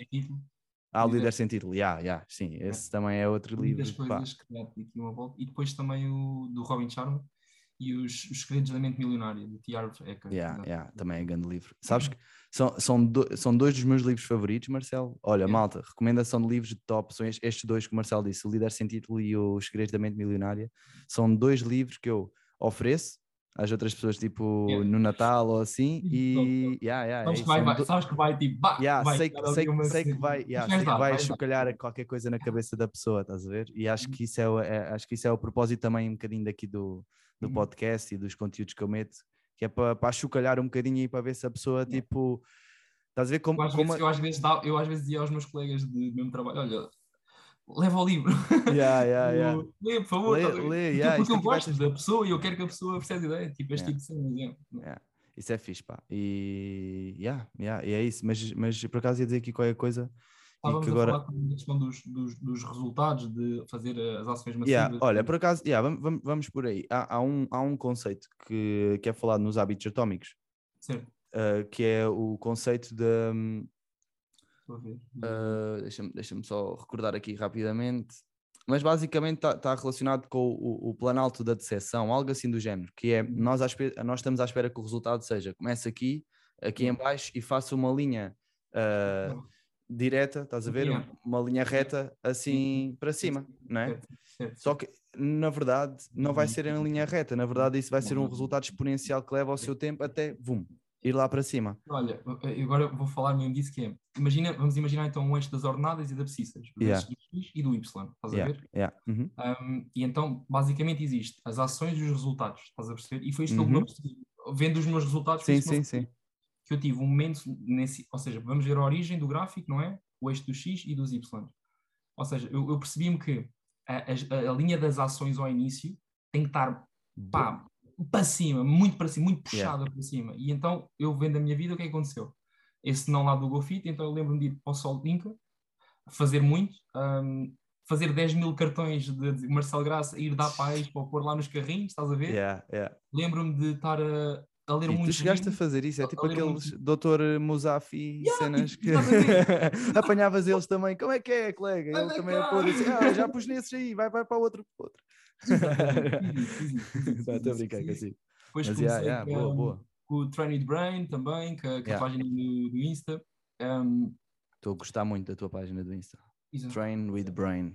Ah, o Líder- líder sem título, yeah, yeah, sim, esse também é outro li livro. das pá. coisas que dá aqui uma volta. E depois também o do Robin Sharma e os, os Segredos da Mente Milionária, de T. Harv Eker. Yeah, Exato. yeah, também é grande livro. Sabes que são, são, do- são dois dos meus livros favoritos, Marcelo. Olha, malta, recomendação de livros de top são es- estes dois que o Marcelo disse, O Líder Sem Título e Os Segredos da Mente Milionária. São dois livros que eu ofereço às outras pessoas, tipo Yeah. no Natal ou assim. E yeah, yeah, é Sabes, isso, que vai, vai, sabes que vai tipo, bah, Yeah, vai sei, sei, sei que vai, yeah, sei que vai dar. chocalhar qualquer coisa na cabeça da pessoa, estás a ver? E acho que isso é, é- acho que isso é o propósito também um bocadinho daqui do, do Uhum. podcast e dos conteúdos que eu meto, que é para, para chocalhar um bocadinho e para ver se a pessoa, tipo, estás a ver como, Eu às, como vezes, eu, às vezes eu às vezes dizia aos meus colegas de mesmo trabalho, olha, leva o livro. Yeah, yeah, yeah. Lê, por favor. Lê- a lê, Porque- yeah, porque eu gosto da pessoa e eu quero que a pessoa perceba a ideia, tipo este Yeah. tipo de cenas. yeah. Yeah. Isso é fixe, pá. E, yeah, yeah, e é isso. Mas, mas por acaso ia dizer aqui qualquer coisa. E Estávamos que a agora, falar também da questão dos, dos, dos resultados de fazer as ações massivas. Yeah, olha, por acaso, yeah, vamos, vamos, vamos por aí. Há, há um, há um conceito que, que é falado nos hábitos atómicos, uh, que é o conceito de. Estou a ver. uh, Deixa-me deixa só recordar aqui rapidamente. Mas basicamente está relacionado com o, o planalto da decepção, algo assim do género, que é Uhum. nós, nós estamos à espera que o resultado seja comece aqui, aqui em Uhum. baixo e faça uma linha uh, direta, estás a ver? Yeah. Uma linha reta assim para cima, não é? Só que, na verdade, não vai ser em linha reta. Na verdade, isso vai ser um resultado exponencial que leva ao seu tempo até, vum, ir lá para cima. Olha, eu agora vou falar mesmo disso que é, imagina, vamos imaginar então um eixo das ordenadas e da abscissas, do Yeah. eixo do X e do Y, estás a Yeah, ver? yeah, uhum, Um, e então, basicamente, existe as ações e os resultados, estás a perceber? E foi isto que eu Uhum. Vendo os meus resultados, Sim, isto que eu sim, sim. que eu tive um momento nesse, ou seja, vamos ver a origem do gráfico, não é? O eixo do X e dos Y. Ou seja, eu, eu percebi-me que a, a- a linha das ações ao início tem que estar pá, para cima, muito para cima, muito Yeah. puxada para cima. E então, eu vendo a minha vida, o que é que aconteceu? Esse não lá do GoFit, então eu lembro-me de ir para o Sol Inca, fazer muito, hum, fazer 10 mil cartões de, de Marcelo Graça, ir dar pais para pôr lá nos carrinhos, estás a ver? Yeah, yeah. Lembro-me de estar a, a ler E muito tu chegaste a fazer isso, é tipo aqueles muito- doutor Musafi Yeah, cenas que apanhavas eles também. Como é que é, colega? Ele Anda também é cá. pôr assim, ah, já pus nesses aí, vai, vai para outro. para outro. Estou a brincar consigo. Depois Mas comecei yeah, yeah, boa, com, boa. com o Train It Brain também, que, que Yeah. a página do, do Insta. Um, Estou a gostar muito da tua página do Insta. exato. Train with Brain.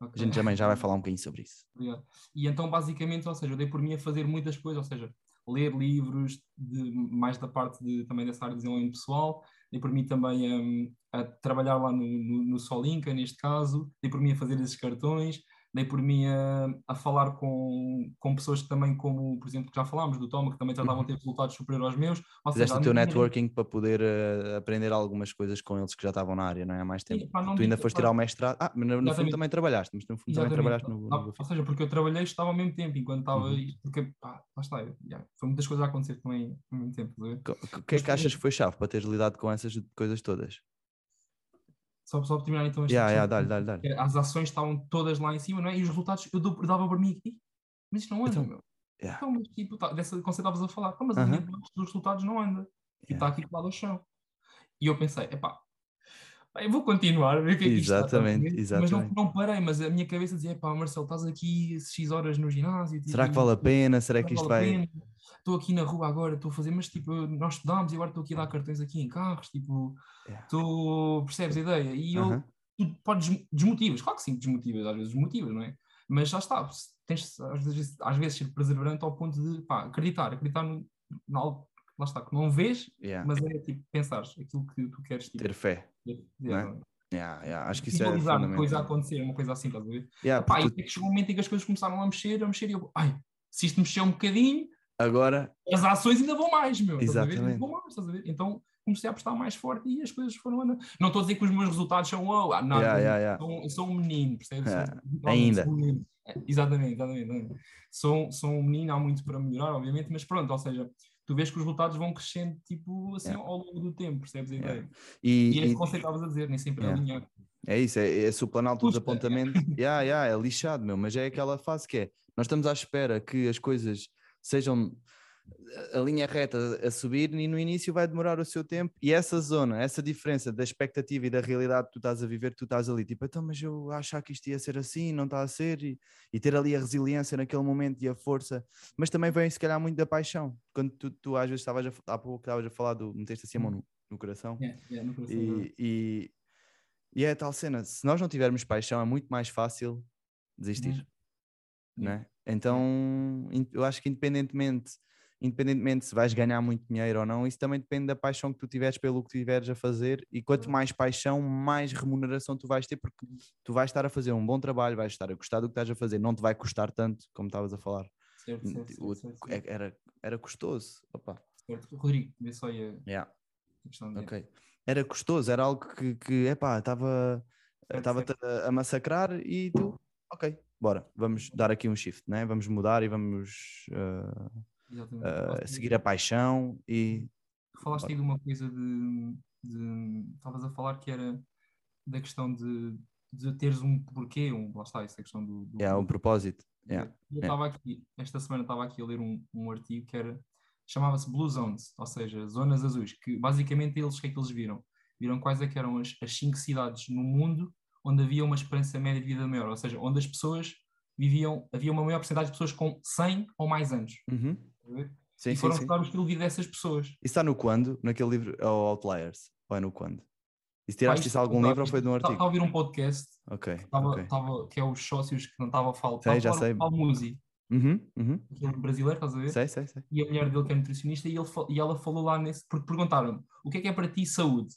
A Ok. gente também já vai falar um bocadinho sobre isso. Obrigado. E então, basicamente, ou seja, eu dei por mim a fazer muitas coisas, ou seja, ler livros, de, mais da parte de, também dessa área de desenvolvimento pessoal, dei por mim também hum, a trabalhar lá no, no, no Solinca, neste caso, dei por mim a fazer esses cartões, dei por mim a, a falar com, com pessoas que também, como, por exemplo, que já falámos, do Toma, que também tratavam de ter resultados superiores aos meus. Ou Fizeste o teu a networking para poder eh, aprender algumas coisas com eles que já estavam na área, não é? Há mais tempo. pá, não tu ainda foste pá, tirar o mestrado. Ah, mas no, no fundo também trabalhaste, mas no fundo também trabalhaste no, no Ou seja, porque eu trabalhei e estava ao mesmo tempo, enquanto estava. Uhum. Porque, pá, lá está, já, foi muitas coisas a acontecer também ao mesmo tempo. a O que é que achas tu- que foi chave para teres lidado com essas coisas todas? Só, só para terminar então esta Yeah, yeah, As ações estavam todas lá em cima, não é? E os resultados, eu dou- dava por mim, "Ih, mas isto não anda, Então, meu. yeah. Então, mas tipo, tá, dessa conceito estavas a falar, "Pá, mas de baixo dos resultados não anda. E está aqui colado ao chão. E eu pensei, epá, pá, eu vou continuar ver o que é que isto está, Exatamente? Mas exatamente. não, não parei, mas a minha cabeça dizia, pá, Marcelo, estás aqui X horas no ginásio. Será que tipo, vale a pena? Será que isto vale vai. Estou aqui na rua agora, estou a fazer, mas tipo, nós estudámos e agora estou aqui a dar cartões aqui em carros, tipo, Yeah. tu percebes a ideia? E eu, Aham. tu podes desmotivas, claro que sim, desmotivas, às vezes desmotivas, não é? Mas já está, tens às vezes, às vezes ser perseverante ao ponto de pá, acreditar, acreditar no, que lá está, que não vês, Yeah. mas é tipo pensares aquilo que tu queres tipo, Ter fé. ter- não é? ter- Yeah, yeah, Acho que isso é uma coisa a fundamental. acontecer, uma coisa assim, estás a ver? Yeah, Pá, porque e chegou um momento em que as coisas começaram a mexer, a mexer, e eu, ai, se isto mexer um bocadinho, Agora, as ações ainda vão mais, meu. Exatamente. Vão mais? Então comecei a apostar mais forte e as coisas foram andando. Não estou a dizer que os meus resultados são wow, nada. Yeah, yeah, yeah. Sou, sou um menino, percebes? Sou- literalmente Ainda. sou um menino. É, Exatamente, exatamente. exatamente. Sou, sou um menino, há muito para melhorar, obviamente, mas pronto, ou seja, tu vês que os resultados vão crescendo tipo assim Yeah. ao longo do tempo, percebes a ideia? e, E é esse conceito que estavas a dizer, nem sempre é Yeah. alinhar. é isso, é, é se o planalto dos é. apontamentos. Yeah, yeah, é lixado, meu, mas é aquela fase que é. Nós estamos à espera que as coisas sejam a linha reta a subir e no início vai demorar o seu tempo. E essa zona, essa diferença da expectativa e da realidade que tu estás a viver, tu estás ali tipo, então mas eu achar que isto ia ser assim, não está a ser e, e ter ali a resiliência naquele momento e a força, mas também vem se calhar muito da paixão, quando tu, tu às vezes estavas a, há pouco estavas a falar do meteste assim a mão no, no coração, Yeah, yeah, no coração, e, e, e é a tal cena, se nós não tivermos paixão é muito mais fácil desistir, Uhum. Né? Então eu acho que independentemente, independentemente se vais ganhar muito dinheiro ou não, isso também depende da paixão que tu tiveres pelo que tiveres a fazer e quanto mais paixão, mais remuneração tu vais ter, porque tu vais estar a fazer um bom trabalho, vais estar a gostar do que estás a fazer, não te vai custar tanto, como estavas a falar. Certo, certo, certo, certo, certo, Era, era custoso. Opa. certo. Rodrigo, vê só aí a Yeah. questão de... Ok. Era custoso, era algo que, que epá, estava Certo, estava-te a, a massacrar e tu, ok, bora, vamos dar aqui um shift, né? vamos mudar e vamos uh, uh, seguir a paixão e Falaste aí de uma coisa de. de- Estavas a falar que era da questão de, de teres um porquê, um, lá está, essa questão do. do é o propósito. Yeah. Eu estava aqui, esta semana estava aqui a ler um, um artigo que era. chamava-se Blue Zones, ou seja, zonas azuis, que basicamente eles, o que é que eles viram? Viram quais é que eram as, as cinco cidades no mundo onde havia uma esperança média de vida maior, ou seja, onde as pessoas viviam, havia uma maior porcentagem de pessoas com 100 ou mais anos. Uhum. Sim, e foram sim. o estilo de vida dessas pessoas. Isso está no quando? Naquele livro, ou Outliers? Ou é no quando? E se tiraste Pá, isso de algum livro ou foi de um Estava a artigo? ouvir um podcast Ok, estava, ok. estava- que é os sócios que não estava a falar. Sei, já sei. Musi, Uhum, uhum. aquele brasileiro, estás a ver? Sei, sei, sei. E a mulher dele que é nutricionista e, ele, e ela falou lá nesse, porque perguntaram o que é que é para ti saúde?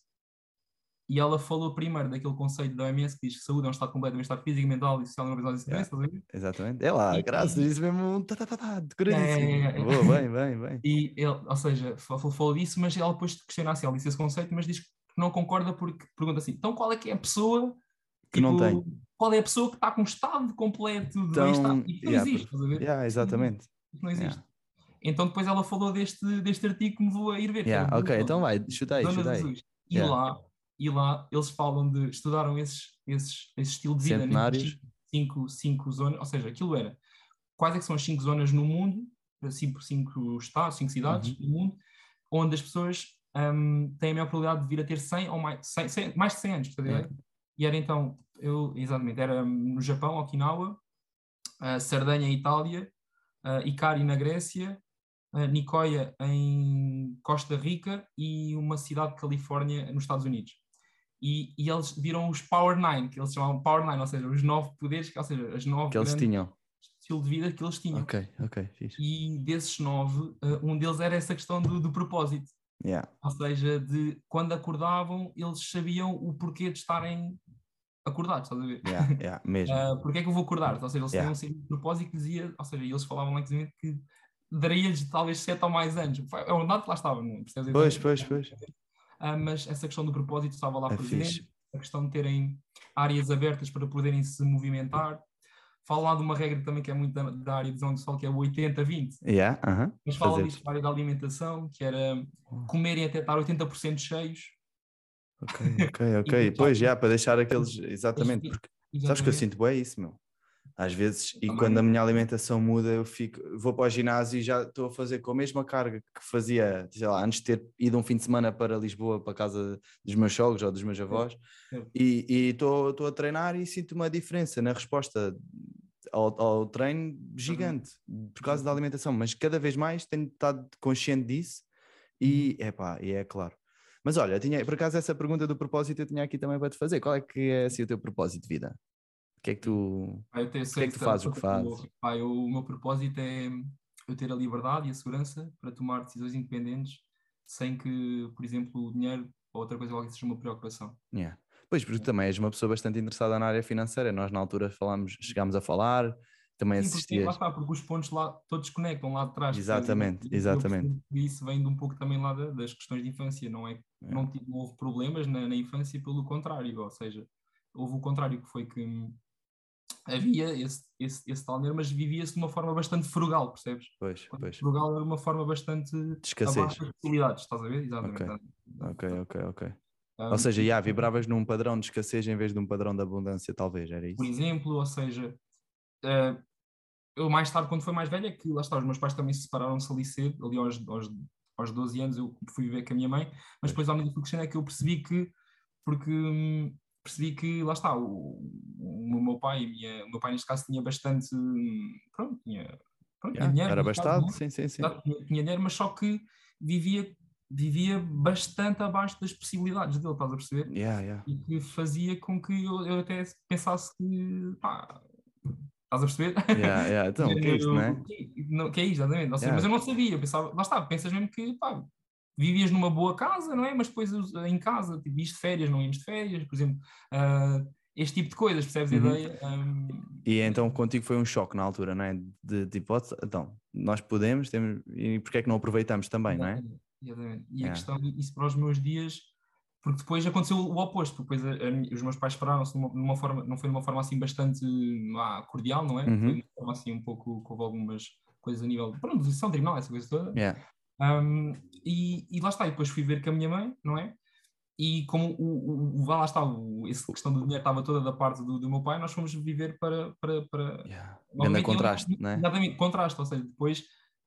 E ela falou primeiro daquele conceito da OMS que diz que saúde é um estado completo bem-estar físico, mental e social e uma estás a ver? Exatamente. É lá, E- graças, e- isso mesmo, tá, tá, tá, tá, É, decoradíssimo. é, é. Boa, bem, bem, bem. E ele, ou seja, fa- falou, falou disso, mas ela depois questiona assim, ela disse esse conceito, mas diz que não concorda porque pergunta assim, então qual é que é a pessoa Que não tem. Qual é a pessoa que está com um estado completo de Então, bem-estar? E que não yeah, existe, estás a ver? Yeah, exatamente. Isso não existe. Yeah. Então depois ela falou deste, deste artigo que me vou a ir ver. que Yeah, é ok, então vai, chuta aí, Zonas chuta aí. Azuis. E, Yeah. lá, e lá eles falam de, estudaram esses, esses, esse estilo de vida nestas Centenários. cinco, cinco zonas, ou seja, aquilo era quais é que são as cinco zonas no mundo, cinco, cinco estados, cinco cidades Uhum. no mundo, onde as pessoas hum, têm a maior probabilidade de vir a ter 100 ou mais, 100, 100 mais de 100 anos, a Yeah. ideia? E era então, eu, exatamente, era no Japão, Okinawa, uh, Sardenha, Itália, uh, Ikari na Grécia, uh, Nicoya em Costa Rica e uma cidade de Califórnia nos Estados Unidos. E, e eles viram os Power Nine, que eles chamavam Power Nine, ou seja, os nove poderes, ou seja, as nove Que eles tinham. estilo de vida que eles tinham. Ok, ok, fixe. E desses nove, uh, um deles era essa questão do, do propósito. Yeah. Ou seja, de quando acordavam, eles sabiam o porquê de estarem acordados, estás a ver? Yeah, yeah, mesmo. Uh, porque é que eu vou acordar? Ou seja, eles Yeah. tinham um propósito que dizia, ou seja, eles falavam lá que daria-lhes talvez sete ou mais anos. É um dado que lá estava, não percebes? Pois, pois, pois. Ah, mas essa questão do propósito estava lá É presente, fixe. a questão de terem áreas abertas para poderem se movimentar. Fala lá de uma regra também que é muito da, da área de zona do sol, que é o 80-20. Yeah, aham. Mas fala disso na área da alimentação, que era comerem até estar 80% cheios. Ok, ok, ok. Pois, já, para deixar aqueles. Exatamente. Porque sabes que eu Exatamente. sinto bem isso, meu. Às vezes, e Também. quando a minha alimentação muda, eu fico, vou para o ginásio e já estou a fazer com a mesma carga que fazia, sei lá, antes de ter ido um fim de semana para Lisboa, para a casa dos meus sogros ou dos meus avós, e e estou estou a treinar e sinto uma diferença na resposta ao, ao treino gigante por causa da alimentação, mas cada vez mais tenho estado consciente disso e, epá, e é claro. Mas olha, tinha, por acaso essa pergunta do propósito eu tinha aqui também para te fazer. Qual é que é assim, o teu propósito de vida? O que é que tu. Eu tenho- que é que tu fazes, o que fazes? Eu- o meu propósito é eu ter a liberdade e a segurança para tomar decisões independentes sem que, por exemplo, o dinheiro ou outra coisa qualquer seja uma preocupação. Yeah. Pois, porque tu também és uma pessoa bastante interessada na área financeira. Nós na altura falámos, chegámos a falar, também Sim, porque, lá assistias. está, porque os pontos lá todos conectam lá de trás. Exatamente? E eu exatamente. Isso vem de um pouco também lá da- das questões de infância, não é? Não, tive- não houve problemas na, na infância, pelo contrário, ou seja, houve o contrário, que foi que hum, havia esse, esse, esse tal dinheiro, mas vivia-se de uma forma bastante frugal, percebes? Pois, pois. Frugal era uma forma bastante De escassez. abaixo das possibilidades, estás a ver? Exatamente. Ok, ok, ok. Um, Ou seja, já vibravas num padrão de escassez em vez de um padrão de abundância, talvez, era isso? por exemplo, ou seja, eh, eu mais tarde, quando foi mais velha, que lá está, os meus pais também se separaram-se ali cedo, ali aos, aos, aos 12 anos eu fui viver com a minha mãe, mas depois ao medida que crescendo é que eu percebi que, porque hum, percebi que, lá está, o, o meu pai, minha, o meu pai neste caso tinha bastante, pronto, tinha, pronto, Yeah, dinheiro. era bastante, é? sim, sim, sim. Tinha, tinha dinheiro, mas só que vivia, vivia bastante abaixo das possibilidades dele, estás a perceber? Yeah, yeah. E que fazia com que eu, eu até pensasse que, pá, estás a perceber? Yeah, yeah. Então, o que é isto, não é? Que, não, que é isto, exatamente. Seja. Mas eu não sabia, eu pensava, lá está, pensas mesmo que, pá, vivias numa boa casa, não é? Mas depois em casa, tipo, ias de férias, não íamos de férias, por exemplo, ah, este tipo de coisas, percebes a Uhum. ideia? Um, E então contigo foi um choque na altura, não é? De tipo, "Ó, então, nós podemos, temos, e porque é que não aproveitamos também, não é? Exatamente. E a Yeah. questão, isso para os meus dias, porque depois aconteceu o oposto, depois a- a os meus pais separaram-se de uma, de uma forma, não foi de uma forma assim bastante ah, cordial, não é? Uhum. Foi de uma forma assim um pouco, houve algumas coisas a nível, pronto, decisão tribunal, essa coisa toda. Yeah. Um, e, e lá está, e depois fui ver com a minha mãe, não é? E como o, o, o lá está, o, essa questão do dinheiro estava toda da parte do, do meu pai, nós fomos viver para, para, para, Yeah. Grande contraste, não é? Exatamente, contraste, ou seja, depois,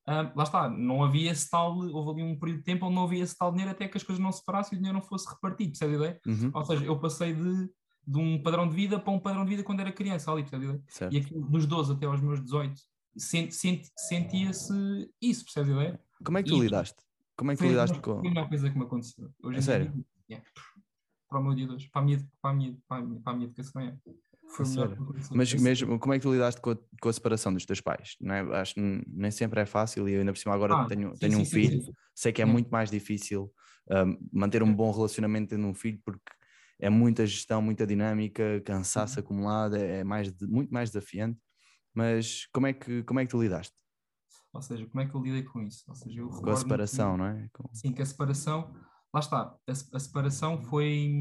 ah, lá está, não havia esse tal, houve ali um período de tempo onde não havia esse tal dinheiro até que as coisas não se separassem e o dinheiro não fosse repartido, percebe a ideia? Uhum, Ou seja, eu passei de, de um padrão de vida para um padrão de vida quando era criança, ali, percebe a ideia? certo. E aquilo dos 12 até aos meus 18, sent, sent, sentia-se isso, percebe a ideia? Como é que tu e- lidaste? Como é que tu lidaste melhor- com. foi a melhor coisa que me aconteceu. Hoje em sério? dia, yeah, para o meu dia de hoje, para a minha, para a minha, para a minha, para a minha educação, é. Foi o melhor. Mas É mesmo, como é que tu lidaste com a, com a separação dos teus pais? Não é? Acho que nem sempre é fácil e eu ainda por cima agora Ah, tenho, sim, tenho sim, um sim, filho, sei que é Sim. muito mais difícil um, manter um bom relacionamento tendo um filho porque é muita gestão, muita dinâmica, cansaço Uhum. acumulado, é é mais, muito mais desafiante. Mas como é que, como é que tu lidaste Ou seja, como é que eu lidei com isso? Ou seja, eu com a separação, não é? Com- Que, sim, que a separação, lá está, a, a separação foi,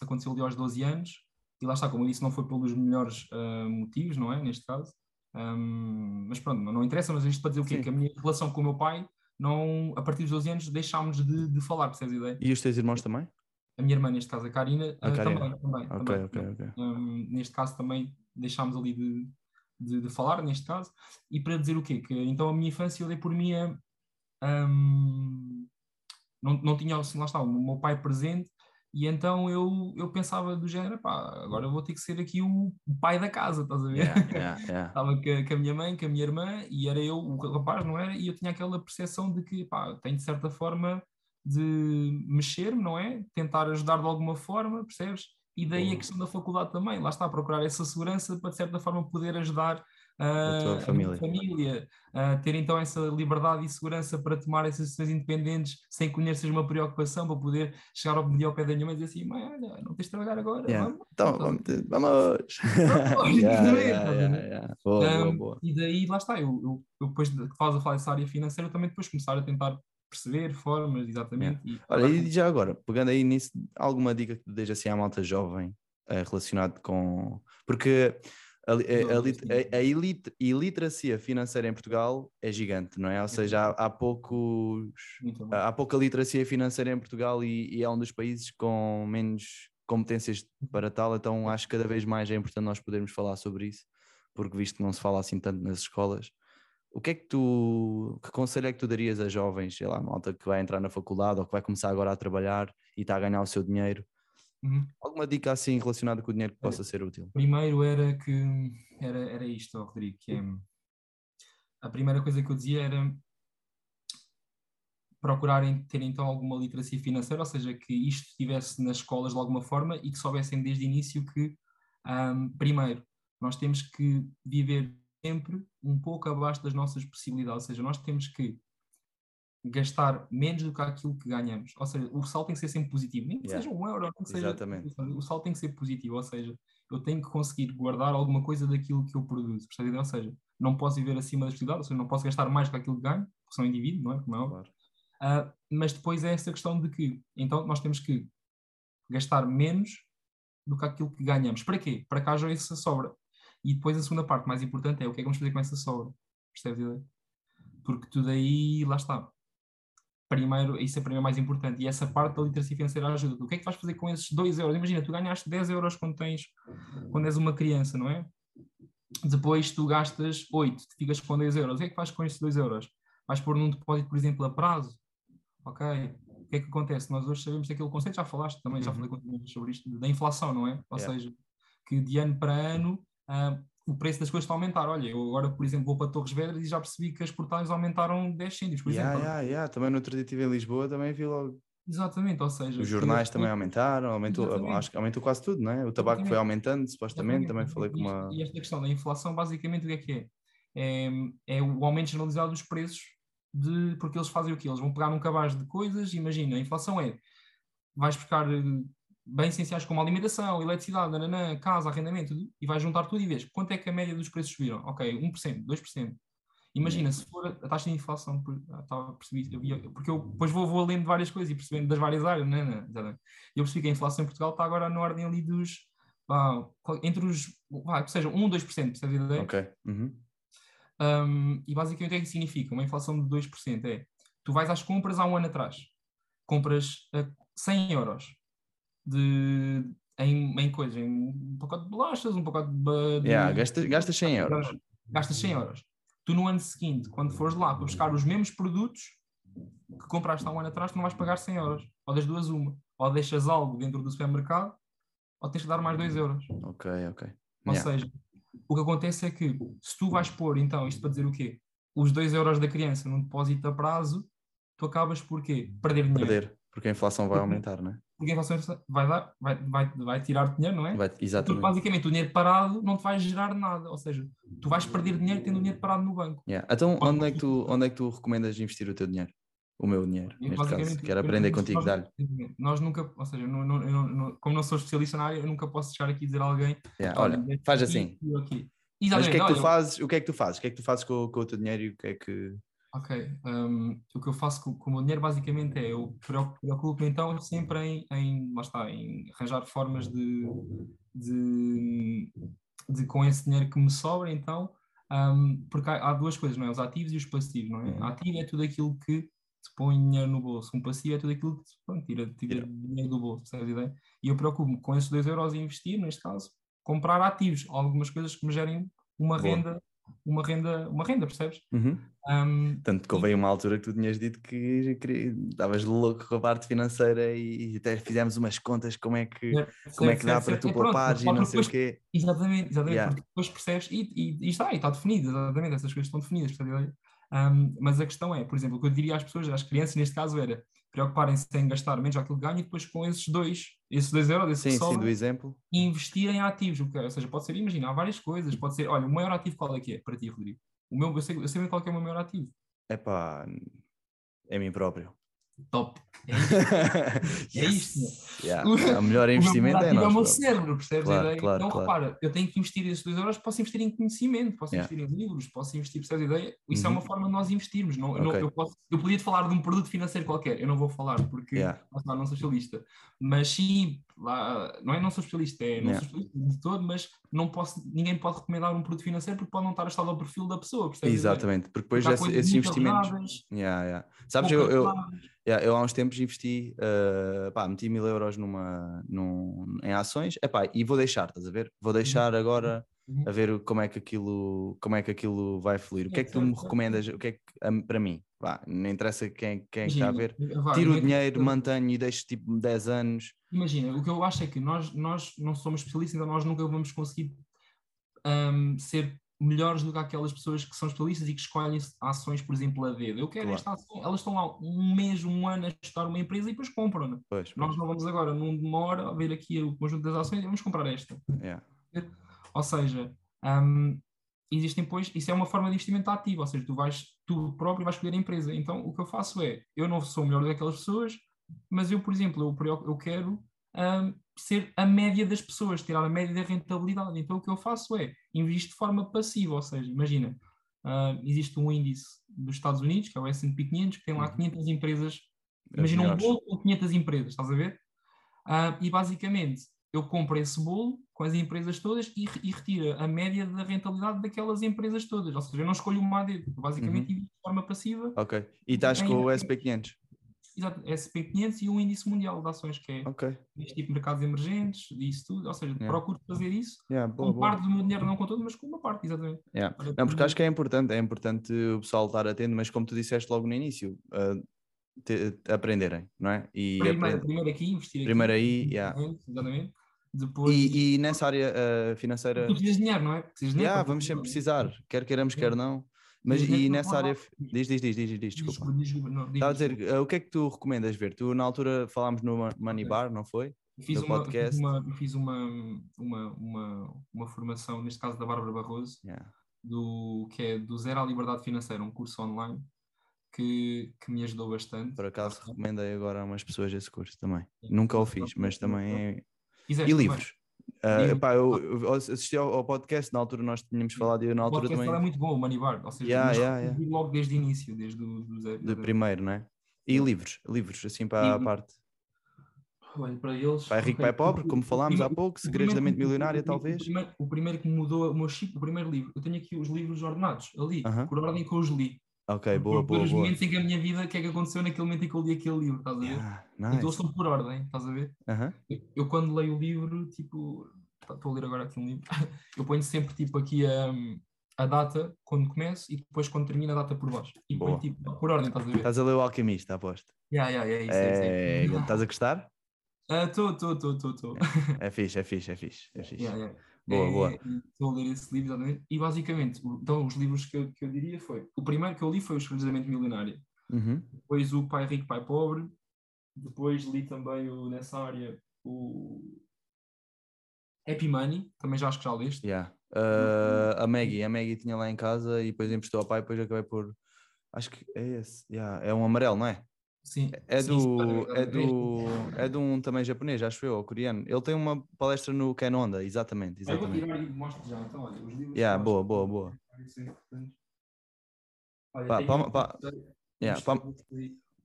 aconteceu ali aos 12 anos, e lá está, como eu disse, não foi pelos melhores ah, motivos, não é? Neste caso. Ahm, mas pronto, não, não interessa, mas isto para dizer o quê? Sim. Que a minha relação com o meu pai, não, a partir dos 12 anos, deixámos de, de falar, percebes a ideia? E os teus irmãos também? A minha irmã, neste caso, a Karina, A ah, Karina. também, também, Ok, também. ok, ok. Hum, neste caso também deixámos ali de, de, de falar, neste caso, e para dizer o quê? Que então a minha infância eu dei por mim a, hum, não, não tinha, assim, lá está, o meu pai presente, e então eu, eu pensava do género, pá, agora eu vou ter que ser aqui o, pai da casa, estás a ver? Yeah, yeah, yeah. Estava com a, com a minha mãe, com a minha irmã, e era eu o rapaz, não era? E eu tinha aquela percepção de que, pá, tenho de certa forma de mexer-me, não é? Tentar ajudar de alguma forma, percebes? E daí a questão da faculdade também, lá está, procurar essa segurança para de certa forma poder ajudar ah, tua a família. minha família, a ter então essa liberdade e segurança para tomar essas decisões independentes sem que o dinheiro seja uma preocupação, para poder chegar ao, ao pé da minha mãe e dizer assim, mãe, olha, não tens de trabalhar agora, Yeah. vamos. Então, a vamos. vamos. Vamos, Yeah, exatamente, yeah, estás a yeah, ver? yeah. Boa, boa, boa. E daí, lá está, eu, eu, eu depois de que faz a falar dessa área financeira, também depois começar a tentar perceber formas, exatamente. E, Olha, e já agora, pegando aí nisso, alguma dica que tu deixas assim à malta jovem eh, relacionado com. Porque a, li- a, a, a- a ilit- iliteracia financeira em Portugal é gigante, não é? Ou seja, há, há poucos. Há pouca literacia financeira em Portugal e, e é um dos países com menos competências para tal, então acho que cada vez mais é importante nós podermos falar sobre isso, porque visto que não se fala assim tanto nas escolas, o que é que tu, que conselho é que tu darias a jovens, sei lá, malta que vai entrar na faculdade ou que vai começar agora a trabalhar e está a ganhar o seu dinheiro? Uhum. Alguma dica assim relacionada com o dinheiro que possa ser útil? Primeiro era que era, era isto, Rodrigo, que é a primeira coisa que eu dizia era procurarem ter então alguma literacia financeira, ou seja, que isto estivesse nas escolas de alguma forma e que soubessem desde o início que, ahm, primeiro, nós temos que viver sempre um pouco abaixo das nossas possibilidades, ou seja, nós temos que gastar menos do que aquilo que ganhamos. Ou seja, o salto tem que ser sempre positivo, nem que Yeah. seja um euro, nem que seja. Exatamente. O salto tem que ser positivo, ou seja, eu tenho que conseguir guardar alguma coisa daquilo que eu produzo. percebe? Ou seja, não posso viver acima das possibilidades, ou seja, não posso gastar mais do que aquilo que ganho, porque sou um indivíduo, não é? Como é. Claro. Ah, mas depois é essa questão de que, então, nós temos que gastar menos do que aquilo que ganhamos. Para quê? Para que haja essa sobra. E depois a segunda parte mais importante é o que é que vamos fazer com essa sobra. Percebes a ideia? Porque tudo aí, lá está. Primeiro, isso é para mim o mais importante. E essa parte da literacia financeira ajuda. O que é que vais fazer com esses 2 euros? Imagina, tu ganhaste 10 euros quando tens, quando és uma criança, não é? depois tu gastas 8, ficas com 2 euros. O que é que fazes com estes 2 euros? Vais pôr num depósito, por exemplo, a prazo? Ok. O que é que acontece? Nós hoje sabemos daquele conceito, já falaste também, já Uhum. falei contigo sobre isto, da inflação, não é? Ou Yeah. seja, que de ano para ano ah, o preço das coisas está a aumentar. Olha, eu agora, por exemplo, vou para Torres Vedras e já percebi que as portagens aumentaram 10 cêntimos, por Yeah, exemplo. yeah, yeah. Também no outro dia estive em Lisboa, também vi logo. Exatamente, ou seja... Os jornais também aumentaram, aumentou, Exatamente. acho que aumentou quase tudo, não é? O tabaco foi aumentando, supostamente, também Exatamente. falei com uma. E esta questão da inflação, basicamente, o que é que é? É, é o aumento generalizado dos preços, de, porque eles fazem o quê? Eles vão pegar num cabaz de coisas, imagina, a inflação é, vais buscar eh, bens essenciais como alimentação, eletricidade, nananã, casa, arrendamento, tudo, e vais juntar tudo e vês quanto é que a média dos preços subiram. Ok, 1%, 2%. Imagina, se for a taxa de inflação, ah, estava a perceber, eu via- porque eu depois vou, vou lendo várias coisas e percebendo das várias áreas, né, exatamente. eu percebi que a inflação em Portugal está agora na ordem ali dos, entre os, vá, que seja 1, 2%, percebes a ideia? Ok. Uhum. Um, e basicamente o que é que significa? Uma inflação de 2% é, tu vais às compras há um ano atrás, compras a 100 euros de, em, em coisas, em um pacote de bolachas, um pacote de... de Yeah, gastas, gastas 100 euros. gastas 100 euros. Tu no ano seguinte, quando fores lá para buscar os mesmos produtos que compraste há um ano atrás, tu não vais pagar 100 euros. Ou das duas uma. Ou deixas algo dentro do supermercado, ou tens que dar mais 2 euros. Ok, ok. Ou Yeah. seja, o que acontece é que se tu vais pôr, então, isto para dizer o quê? Os 2 euros da criança num depósito a prazo, tu acabas por quê? Perder dinheiro. Perder, porque a inflação vai aumentar, não é? Porque a inflação vai, dar, vai, vai, vai tirar dinheiro, não é? Vai, exatamente. basicamente o dinheiro parado não te vai gerar nada. Ou seja, tu vais perder dinheiro tendo o dinheiro parado no banco. Yeah. Então, onde é, que tu, onde é que tu recomendas investir o teu dinheiro? O meu dinheiro, Eu, neste caso. Quero aprender contigo, dá-lhe. Nós nunca, ou seja, não- não- não- como não sou especialista na área, eu nunca posso chegar aqui e dizer a alguém. Yeah, Olha, faz aqui, assim. aqui. Mas o que é que tu olha, fazes? O que é que tu fazes? O que é que tu fazes com, com o teu dinheiro e o que é que. Ok, hum, o que eu faço com, com o meu dinheiro basicamente é eu preocupo- preocupo-me então sempre em, em, lá está, em arranjar formas de, de, de com esse dinheiro que me sobra então, hum, porque há, há duas coisas, não é? Os ativos e os passivos, não é? Uhum. Ativo é tudo aquilo que te põe dinheiro no bolso, um passivo é tudo aquilo que te pronto, tira, tira Tira. dinheiro do bolso, percebes a ideia? E eu preocupo-me com esses 2 euros a investir, neste caso, comprar ativos, algumas coisas que me gerem uma Boa. renda, uma renda, uma renda, percebes? Uhum. Hum, Tanto que houve aí uma altura que tu tinhas dito que estavas louco com a parte financeira e até fizemos umas contas como é que, como é que dá para tu poupares e não sei o quê. Exatamente, exatamente, Yeah. porque depois percebes e, e, e está, e está definido, exatamente, essas coisas estão definidas, percebe a ideia? Um, mas a questão é, por exemplo, o que eu diria às pessoas, às crianças neste caso era preocuparem-se em gastar menos aquilo que ganham e depois com esses dois, esses dois euros, esse Sim, que sobra, do exemplo. investir em ativos, que, ou seja, pode ser, imagina, há várias coisas, pode ser, olha, o maior ativo qual é que é para ti, Rodrigo? O meu, eu sei, eu sei bem qual é, que é o meu maior ativo. Epá, é mim próprio. Top. É isto, Yes. Yeah. O melhor investimento o é ativo é o meu cérebro, percebes Claro, a ideia? claro, então, claro. repara, eu tenho que investir esses 2 euros, posso investir em conhecimento, posso Yeah. investir em livros, posso investir, percebes a ideia? Isso é Uhum. uma forma de nós investirmos. Não, eu não- eu, posso, eu podia te falar de um produto financeiro qualquer, eu não vou falar porque Yeah. está, não sou especialista. Mas sim, lá, não é não sou especialista, é não Yeah. sou especialista de todo, mas não posso, ninguém pode recomendar um produto financeiro porque pode não estar ajustado ao perfil da pessoa, percebes? a ideia? Exatamente, porque depois esse- esses investimentos. Yeah, yeah. Sabes, eu, eu. Yeah, eu há uns tempos investi, uh, pá, meti mil euros numa, num, em ações, epá, e vou deixar, estás a ver? Vou deixar agora Uhum. a ver como é que aquilo, como é que aquilo vai fluir. O que é que tu me recomendas? O que é que, um, para mim, vá, não interessa quem, quem é que está a ver. Imagina, vá, Tiro não o é- dinheiro, mantenho e deixo tipo 10 anos. Imagina, o que eu acho é que nós, nós não somos especialistas, então nós nunca vamos conseguir ahm, ser melhores do que aquelas pessoas que são especialistas e que escolhem ações, por exemplo, a dedo. Eu quero Claro. esta ação, elas estão lá um mês, um ano a estudar uma empresa e depois compram. né? Pois, Nós não vamos agora, numa hora, a ver aqui o conjunto das ações e vamos comprar esta. Yeah. Ou seja, hum, existem, pois, isso é uma forma de investimento ativo, ou seja, tu vais, tu próprio vais escolher a empresa. Então, o que eu faço é, eu não sou melhor daquelas pessoas, mas eu, por exemplo, eu, eu quero hum, ser a média das pessoas, tirar a média da rentabilidade. Então, o que eu faço é, invisto de forma passiva, ou seja, imagina, hum, existe um índice dos Estados Unidos, que é o S&P 500, que tem lá Uhum. 500 empresas As Imagina um bolo com 500 empresas, estás a ver? Ah, e basicamente eu compro esse bolo com as empresas todas e, e retiro a média da rentabilidade daquelas empresas todas. Ou seja, eu não escolho uma a dedo, eu basicamente Uhum. de forma passiva. Ok. E estás com o bem. SP500? exato, SP500 e um índice mundial de ações, que é Ok. este tipo de mercados emergentes, disso tudo. Ou seja, Yeah. procuro fazer isso Yeah, boa, com boa. parte do meu dinheiro, não com todo, mas com uma parte, exatamente. Yeah. Não, porque por acho que é importante, é importante o pessoal estar atento, mas como tu disseste logo no início, uh, te- aprenderem, não é? E, Primeiro, aprend- primeiro aqui, investir aqui. Primeiro aí, yeah. exatamente. Depois, e, e nessa área uh, financeira, tu precisas de dinheiro, não é? Precisas de dinheiro yeah, vamos sempre precisar, quer queiramos, quer não. Mas e nessa área, diz, diz, diz, diz, diz, desculpa. Estava a dizer, uh, o que é que tu recomendas ver? Tu na altura falámos no Mo- Money. Bar, não foi? Fiz, uma, podcast. fiz, uma, uma, uma, uma, formação, neste caso da Bárbara Barroso, do, que é do Zero à Liberdade Financeira, um curso online que, que me ajudou bastante. Por acaso recomendei agora a umas pessoas esse curso também. Nunca o fiz, mas também é. Fizeste E livros? Livros. epá, eu, eu assisti ao, ao podcast, na altura nós tínhamos falado e eu na O altura podcast também. é muito bom, o Money Bar, ou seja, Yeah, yeah, resolvi logo desde o início, desde o do. De primeiro, não é? E livros, livros, assim para a E- parte. Olha, para eles. Pai rico, pai pobre, o- como o falámos há pouco, o Segredos da Mente Milionária, o- o talvez. primeiro- O primeiro que me mudou o meu chip, o primeiro livro, eu tenho aqui os livros ordenados, ali, Aham. por ordem que eu os li. Ok, boa, por boa, os boa. momentos em que a minha vida, o que é que aconteceu naquele momento em que eu li aquele livro, estás a ver? Yeah, Então eles nice. são por ordem, estás a ver? Aham. Eu, eu quando leio o livro, tipo, tá- estou a ler agora aqui um livro, eu ponho sempre tipo aqui a, a data quando começo e depois quando termina a data por baixo. E Boa. ponho tipo por ordem, estás a ver? Estás a ler o Alquimista, aposto. Yeah, yeah, yeah, isso, é É, isso. estás a gostar? Estou, estou, estou, estou, estou. É fixe, é fixe, é fixe. É fixe. Yeah, yeah. Boa, É, boa. Estou a ler esse livro, exatamente. E basicamente, então os livros que eu, que eu diria foi: o primeiro que eu li foi O Escravizamento Milionário, Uhum. depois o Pai Rico, Pai Pobre, depois li também o, nessa área o Happy Money, também já acho que já leste. Yeah. Ah, a Maggie, a Maggie tinha lá em casa e depois emprestou ao pai, depois acabei por. Acho que é esse. Yeah. É um amarelo, não é? Sim, É sim, do, é do, é de um também japonês, acho eu, ou coreano. Ele tem uma palestra no Ken Onda, exatamente, Eu vou exatamente. tirar e mostro já. Então, olha, os livros. Yeah, boa, boa, boa. Olha, Pá, pá, yeah,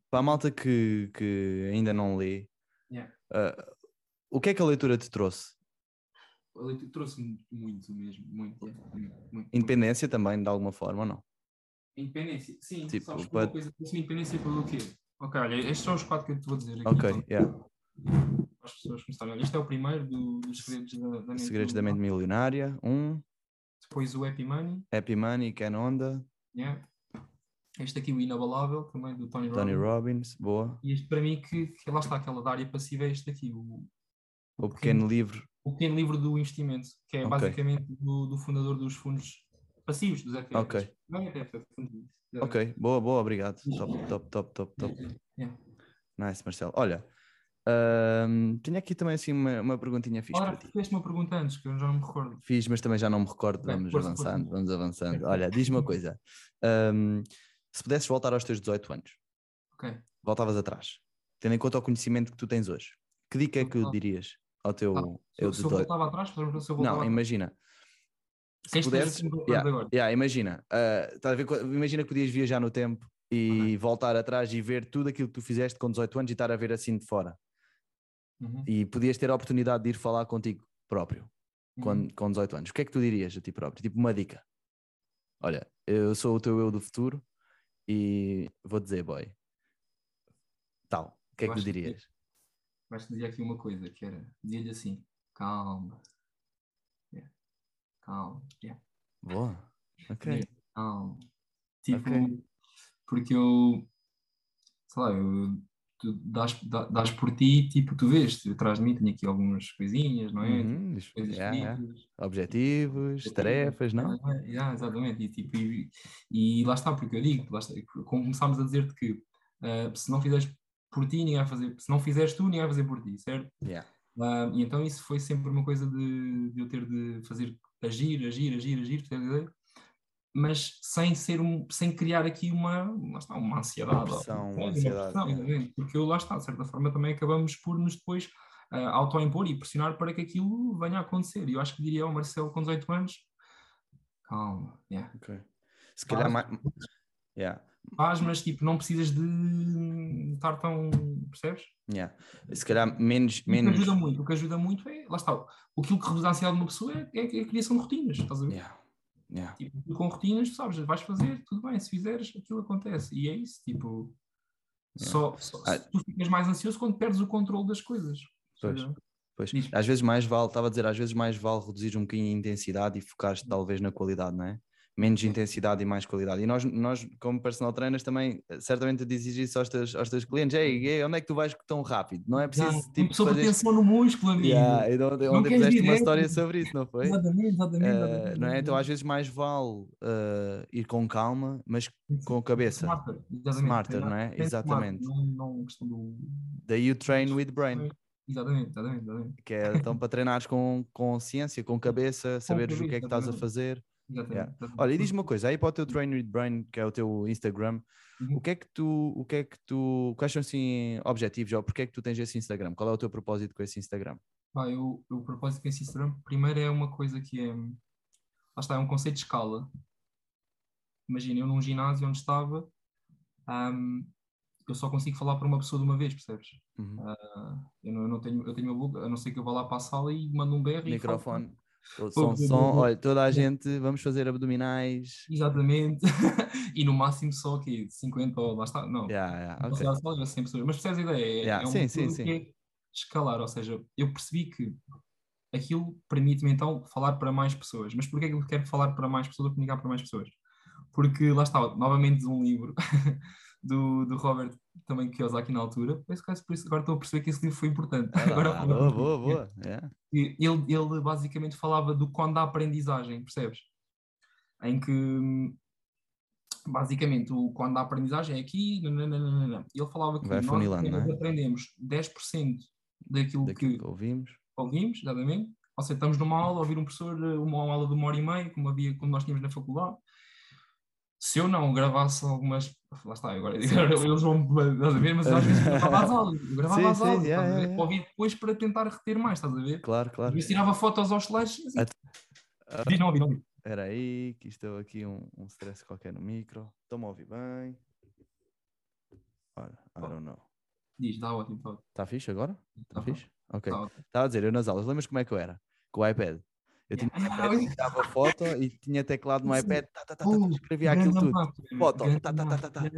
Para a malta que, que ainda não lê, Yeah. ah, o que é que a leitura te trouxe? A leitura trouxe-me muito mesmo, muito, muito, muito. Independência também, de alguma forma, ou não? Independência, sim, Tipo, sabes pode- uma coisa independência pelo quê? Ok, olha, estes são os quatro que eu te vou dizer aqui. Ok, então, yeah. para as pessoas começarem. Olha, este é o primeiro do- dos segredos da, da mente. Segredos da Milionária. Mente Milionária, um, Depois o Happy Money, Happy Money, Ken Onda, yeah. este aqui o Inabalável, também do Tony, Tony Robbins. Robbins, boa. E este para mim, que, que lá está aquela da área passiva, é este aqui, o, O Pequeno Livro, o pequeno livro do investimento, que é Ok. basicamente do, do fundador dos fundos passivos, dos ETFs. Ok. Não é é ok, boa, boa, obrigado. Top, top, top, top, top. Yeah. Nice, Marcelo. Olha, tenho aqui também assim uma, uma perguntinha fixe Ora, fizeste uma pergunta antes, que eu já não me recordo. Fiz, mas também já não me recordo. Vamos avançando, vamos avançando. Olha, diz-me uma coisa. ahm, se pudesses voltar aos teus 18 anos, Ok. voltavas atrás, tendo em conta o conhecimento que tu tens hoje, que dica é que dirias ao teu Ah, eu se, de se eu 18? voltava atrás, se eu voltava Não, imagina. Se Quem esteja pudesses, sempre a yeah, agora. yeah, imagina, estás a ver imagina que podias viajar no tempo e voltar atrás e ver tudo aquilo que tu fizeste com 18 anos e estar a ver assim de fora. Uhum, E podias ter a oportunidade de ir falar contigo próprio uhum. com, com 18 anos. O que é que tu dirias a ti próprio? Tipo uma dica. Olha, eu sou o teu eu do futuro e vou dizer, boy, tal. O que é Eu que tu dirias? Mas te dizia aqui uma coisa, que era, dizia-lhe assim, calma. Calma. Yeah. Boa. Ok. Yeah. Calma. Tipo, Ok. porque eu, sei lá, eu, tu dás, dá- dás por ti, tipo, tu vês, atrás de mim tenho aqui algumas coisinhas, não é? Uhum, diz- Coisas yeah. Objetivos, tarefas, não? Yeah, exatamente, e, tipo, e, e lá está, porque eu digo, lá está, começámos a dizer-te que ah, se não fizeres por ti, ninguém vai fazer, se não fizeres tu, ninguém vai fazer por ti, certo? Yeah. Ah, e então isso foi sempre uma coisa de, de eu ter de fazer agir, agir, agir, agir, mas sem ser um, sem criar aqui uma, lá está, uma ansiedade. Uma pressão, ou- uma uma ansiedade, pressão, é. porque eu, lá está, de certa forma também acabamos por nos depois ah, autoimpor e pressionar para que aquilo venha a acontecer. E eu acho que diria ao Marcelo com 18 anos, calma, yeah. Ok. Se calhar mais. Yeah. Faz, mas tipo, não precisas de estar tão, percebes? Yeah. Se calhar menos. O que menos... ajuda muito, o que ajuda muito é, lá está, o que reduz a ansiedade de uma pessoa é, é a criação de rotinas, estás a ver? Yeah. Yeah. Tipo, com rotinas, tu sabes, vais fazer, tudo bem, se fizeres, aquilo acontece. E é isso, tipo, Só, só Ah. tu ficas mais ansioso quando perdes o controle das coisas. Pois. Pois, às vezes mais vale, estava a dizer, às vezes mais vale reduzir um bocadinho a intensidade e focar-te talvez na qualidade, não é? Menos intensidade e mais qualidade. E nós, nós como personal trainers, também eh, certamente dizes isso aos teus, aos teus clientes: Ei, ei, onde é que tu vais tão rápido? Não é preciso Já, tipo, sobre fazer. tensão no músculo, amigo. Yeah, e onde, onde queres puseste uma história sobre isso, não foi? Exatamente, exatamente. Eh, exatamente, não é? Então às vezes mais vale eh, ir com calma, mas com a cabeça. Smarter, exatamente. Smarter, não é? treino Exatamente. smart, Não, não questão do. Daí o train with brain, Exatamente, exatamente. exatamente. que é então para treinares com, com ciência, com cabeça, saberes o que é que estás a fazer. Exatamente, Yeah. Olha, e diz-me uma coisa, aí para o teu Train with Brain, que é o teu Instagram, Uhum. o que é que tu, o que é que tu, quais são assim objetivos, ou porque é que tu tens esse Instagram? Qual é o teu propósito com esse Instagram? Eu, eu propósito com esse Instagram, primeiro é uma coisa que é. Lá está, é um conceito de escala. Imagina, eu num ginásio onde estava, ahm, eu só consigo falar para uma pessoa de uma vez, percebes? Uhum. Ah, eu, não, eu não tenho, eu tenho uma boca, a não ser que eu vá lá para a sala e mando um berro falo- Microfone, som, som, olha, toda a gente, vamos fazer abdominais. Exatamente. e no máximo só que 50 ou lá está. Não, Yeah, yeah, não ok. sei, só às 100 pessoas. Mas percebes a ideia? É, Yeah, é uma sim, sim, sim. é escalar. Ou seja, eu percebi que aquilo permite-me então falar para mais pessoas. Mas porquê é que eu quero falar para mais pessoas ou comunicar para mais pessoas? Porque lá está, novamente um livro do, do Robert também Kiyosaki na altura. Penso que por isso agora estou a perceber que esse livro foi importante. Agora Ah, boa, boa, boa. Yeah. Ele, ele basicamente falava do quando há aprendizagem, percebes? Em que basicamente o quando há aprendizagem é aqui, nananana. Ele falava que Vai nós é? aprendemos 10% daquilo Daquilo que que ouvimos. ouvimos, exatamente. Ou seja, estamos numa aula ouvir um professor, uma aula de uma hora e meia, como havia quando nós tínhamos na faculdade. Se eu não gravasse algumas. Lá está, agora eles vão estás a ver, mas às vezes eu gravava as aulas, eu gravava Sim, as sim, aulas, yeah, ver? yeah, yeah. Ouvi depois para tentar reter mais, estás a ver? Claro, claro. vezes tirava fotos aos slides. Assim. Diz, não ouvi, não ouvi. Espera aí, que estou aqui um, um stress qualquer no micro. Estou-me a ouvir bem. Ora, I don't know. Diz, está ótimo, está. Está fixe agora? Está Tá bom. fixe? Ok. Tá ótimo. Estava a dizer, eu nas aulas, lembras como é que eu era? Com o iPad. Eu tinha Ah, tirava foto e tinha teclado no iPad, tá, tá, tá, tá, escrevia aquilo grande tudo. Foto, grande tá, tá, tá, tá, tá.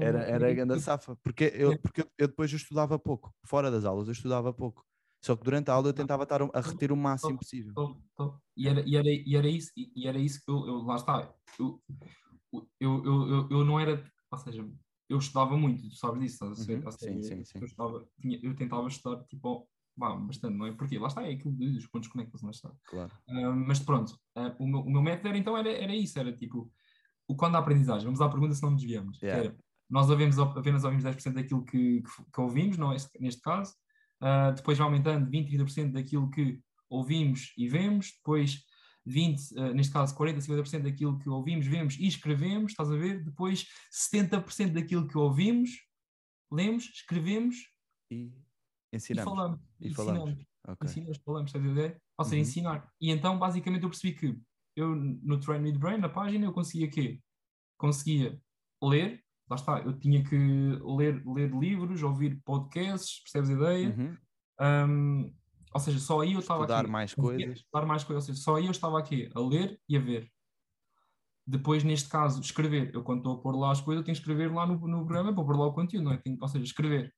Era, era a ganda safa. Porque, eu, É. porque eu, depois eu estudava pouco. Fora das aulas eu estudava pouco. Só que durante a aula eu tentava estar a reter o máximo possível. E, era, e, era, e era isso, e era isso que eu, eu- lá está. Eu, eu, eu, eu, não era, ou seja, eu estudava muito, tu sabes disso? Uhum, Ou seja, sim, sim, sim. Eu, estudava, tinha, eu tentava estudar tipo, vá, bastante, não é? Porque lá está, é aquilo dos pontos conectados, lá está. Claro. Ah, mas pronto, ah, o, meu, o meu método era então era, era isso, era tipo, o quando há aprendizagem, vamos à pergunta se não nos desviamos. Yeah. era, nós ouvimos, apenas ouvimos 10% daquilo que, que, que ouvimos, não é? Este- neste caso, Ah, depois vai aumentando 20, 30% daquilo que ouvimos e vemos, depois 20, ah, neste caso 40, 50% daquilo que ouvimos, vemos e escrevemos, estás a ver? Depois 70% daquilo que ouvimos, lemos, escrevemos E e ensinamos. falamos. E falamos. Ok. Ensinas, falamos, estás a ver? Ou seja, Uhum. ensinar. E então, basicamente, eu percebi que eu, no Train with Brain, na página, eu conseguia quê? Conseguia ler, lá está, eu tinha que ler, ler livros, ouvir podcasts, percebes a ideia? Uhum. Um, ou seja, só aí eu estava aqui. mais conseguia coisas. Estudar mais coisas, ou seja, só aí eu estava aqui a ler e a ver. Depois, neste caso, escrever. Eu, quando estou a pôr lá as coisas, eu tenho que escrever lá no, no programa para pôr lá o conteúdo, não é? Tenho- ou seja, escrever.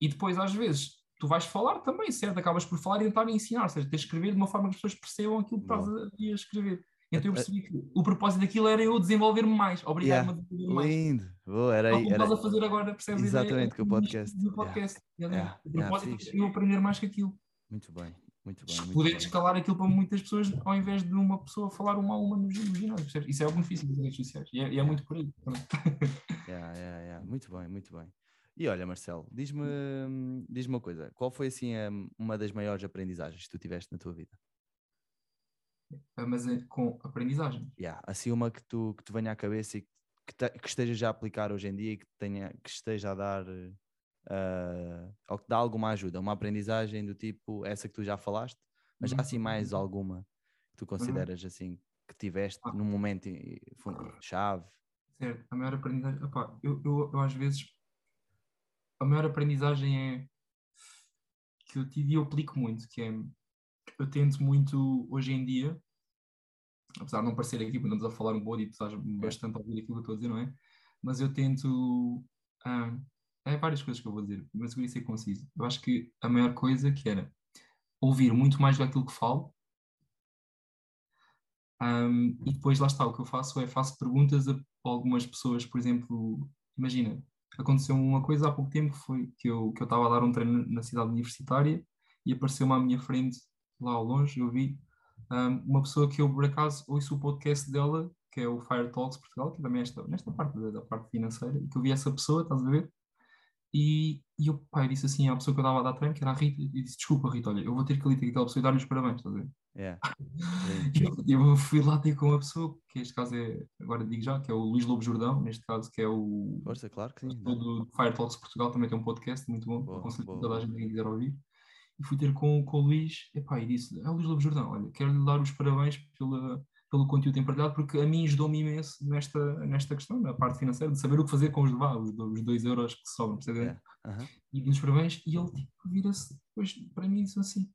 E depois, às vezes, tu vais falar também, certo? Acabas por falar e tentar ensinar, ou seja, tens de escrever de uma forma que as pessoas percebam aquilo que estás a, a escrever. Então eu percebi que o propósito daquilo era eu desenvolver-me mais, obrigar-me Yeah. a desenvolver mais. Lindo. Boa, era aí. como Era... estás a fazer agora, percebes? Exatamente, com o podcast. No podcast. Yeah. O Yeah, propósito fixe. é eu aprender mais que aquilo. Muito bem, muito bem. Muito Poder bem. escalar aquilo para muitas pessoas ao invés de uma pessoa falar uma a uma no gin- no ginásio. percebes? Isso é o benefício das redes sociais. E é, é muito por aí. Yeah, yeah, yeah. Muito bem, muito bem. E olha, Marcelo, diz-me diz uma coisa. Qual foi assim a- uma das maiores aprendizagens que tu tiveste na tua vida? Ah, Mas é com aprendizagem. Yeah, assim uma que tu, que te venha à cabeça e que, te- que estejas a aplicar hoje em dia e que, tenha, que esteja a dar eh, ou que dá alguma ajuda, uma aprendizagem do tipo essa que tu já falaste, mas há Uhum. assim mais alguma que tu consideras assim que tiveste Ah. num momento eh, fun- chave? Certo. A maior aprendizagem. Epá, eu, eu, eu às vezes. A maior aprendizagem é. Que eu tive e eu aplico muito. Que é. Eu tento muito hoje em dia. Apesar de não parecer aqui, quando estamos a falar um bode e tu estás bastante a ouvir aquilo que eu estou a dizer, não é? Mas eu tento. ah, é várias coisas que eu vou dizer, mas eu queria ser conciso. Eu acho que a maior coisa que era ouvir muito mais daquilo que falo. Um, e depois lá está, o que eu faço é faço perguntas a algumas pessoas, por exemplo, imagina, aconteceu uma coisa há pouco tempo, foi que eu que eu estava a dar um treino na cidade universitária e apareceu-me à minha frente, lá ao longe, eu vi um, uma pessoa que eu por acaso ouço o podcast dela, que é o Fire Talks Portugal, que também é esta, nesta parte da, da parte financeira, e que eu vi essa pessoa, estás a ver? E, e o pai disse assim à pessoa que eu estava a dar treino, que era a Rita, e disse: Desculpa, Rita, olha, eu vou ter que ali ter aquela pessoa e dar-lhe os parabéns, estás a ver? Yeah. eu, eu fui lá ter com a pessoa, que neste caso é, agora digo já, que é o Luís Lobo Jordão, neste caso, que é o. Força, claro que sim. Do, Fire Talks Portugal, também tem um podcast muito bom, Boa, aconselho boa, toda a gente que quiser ouvir. E fui ter com, com o Luís, epá, e disse: É o Luís Lobo Jordão, olha, quero-lhe dar os parabéns pela, pelo conteúdo partilhado, porque a mim ajudou-me imenso nesta, nesta questão, na parte financeira, de saber o que fazer com os, vá, os, os dois euros que sobram, percebe? Yeah. Aham. E dei os parabéns, e ele tipo, vira-se depois para mim e disse assim: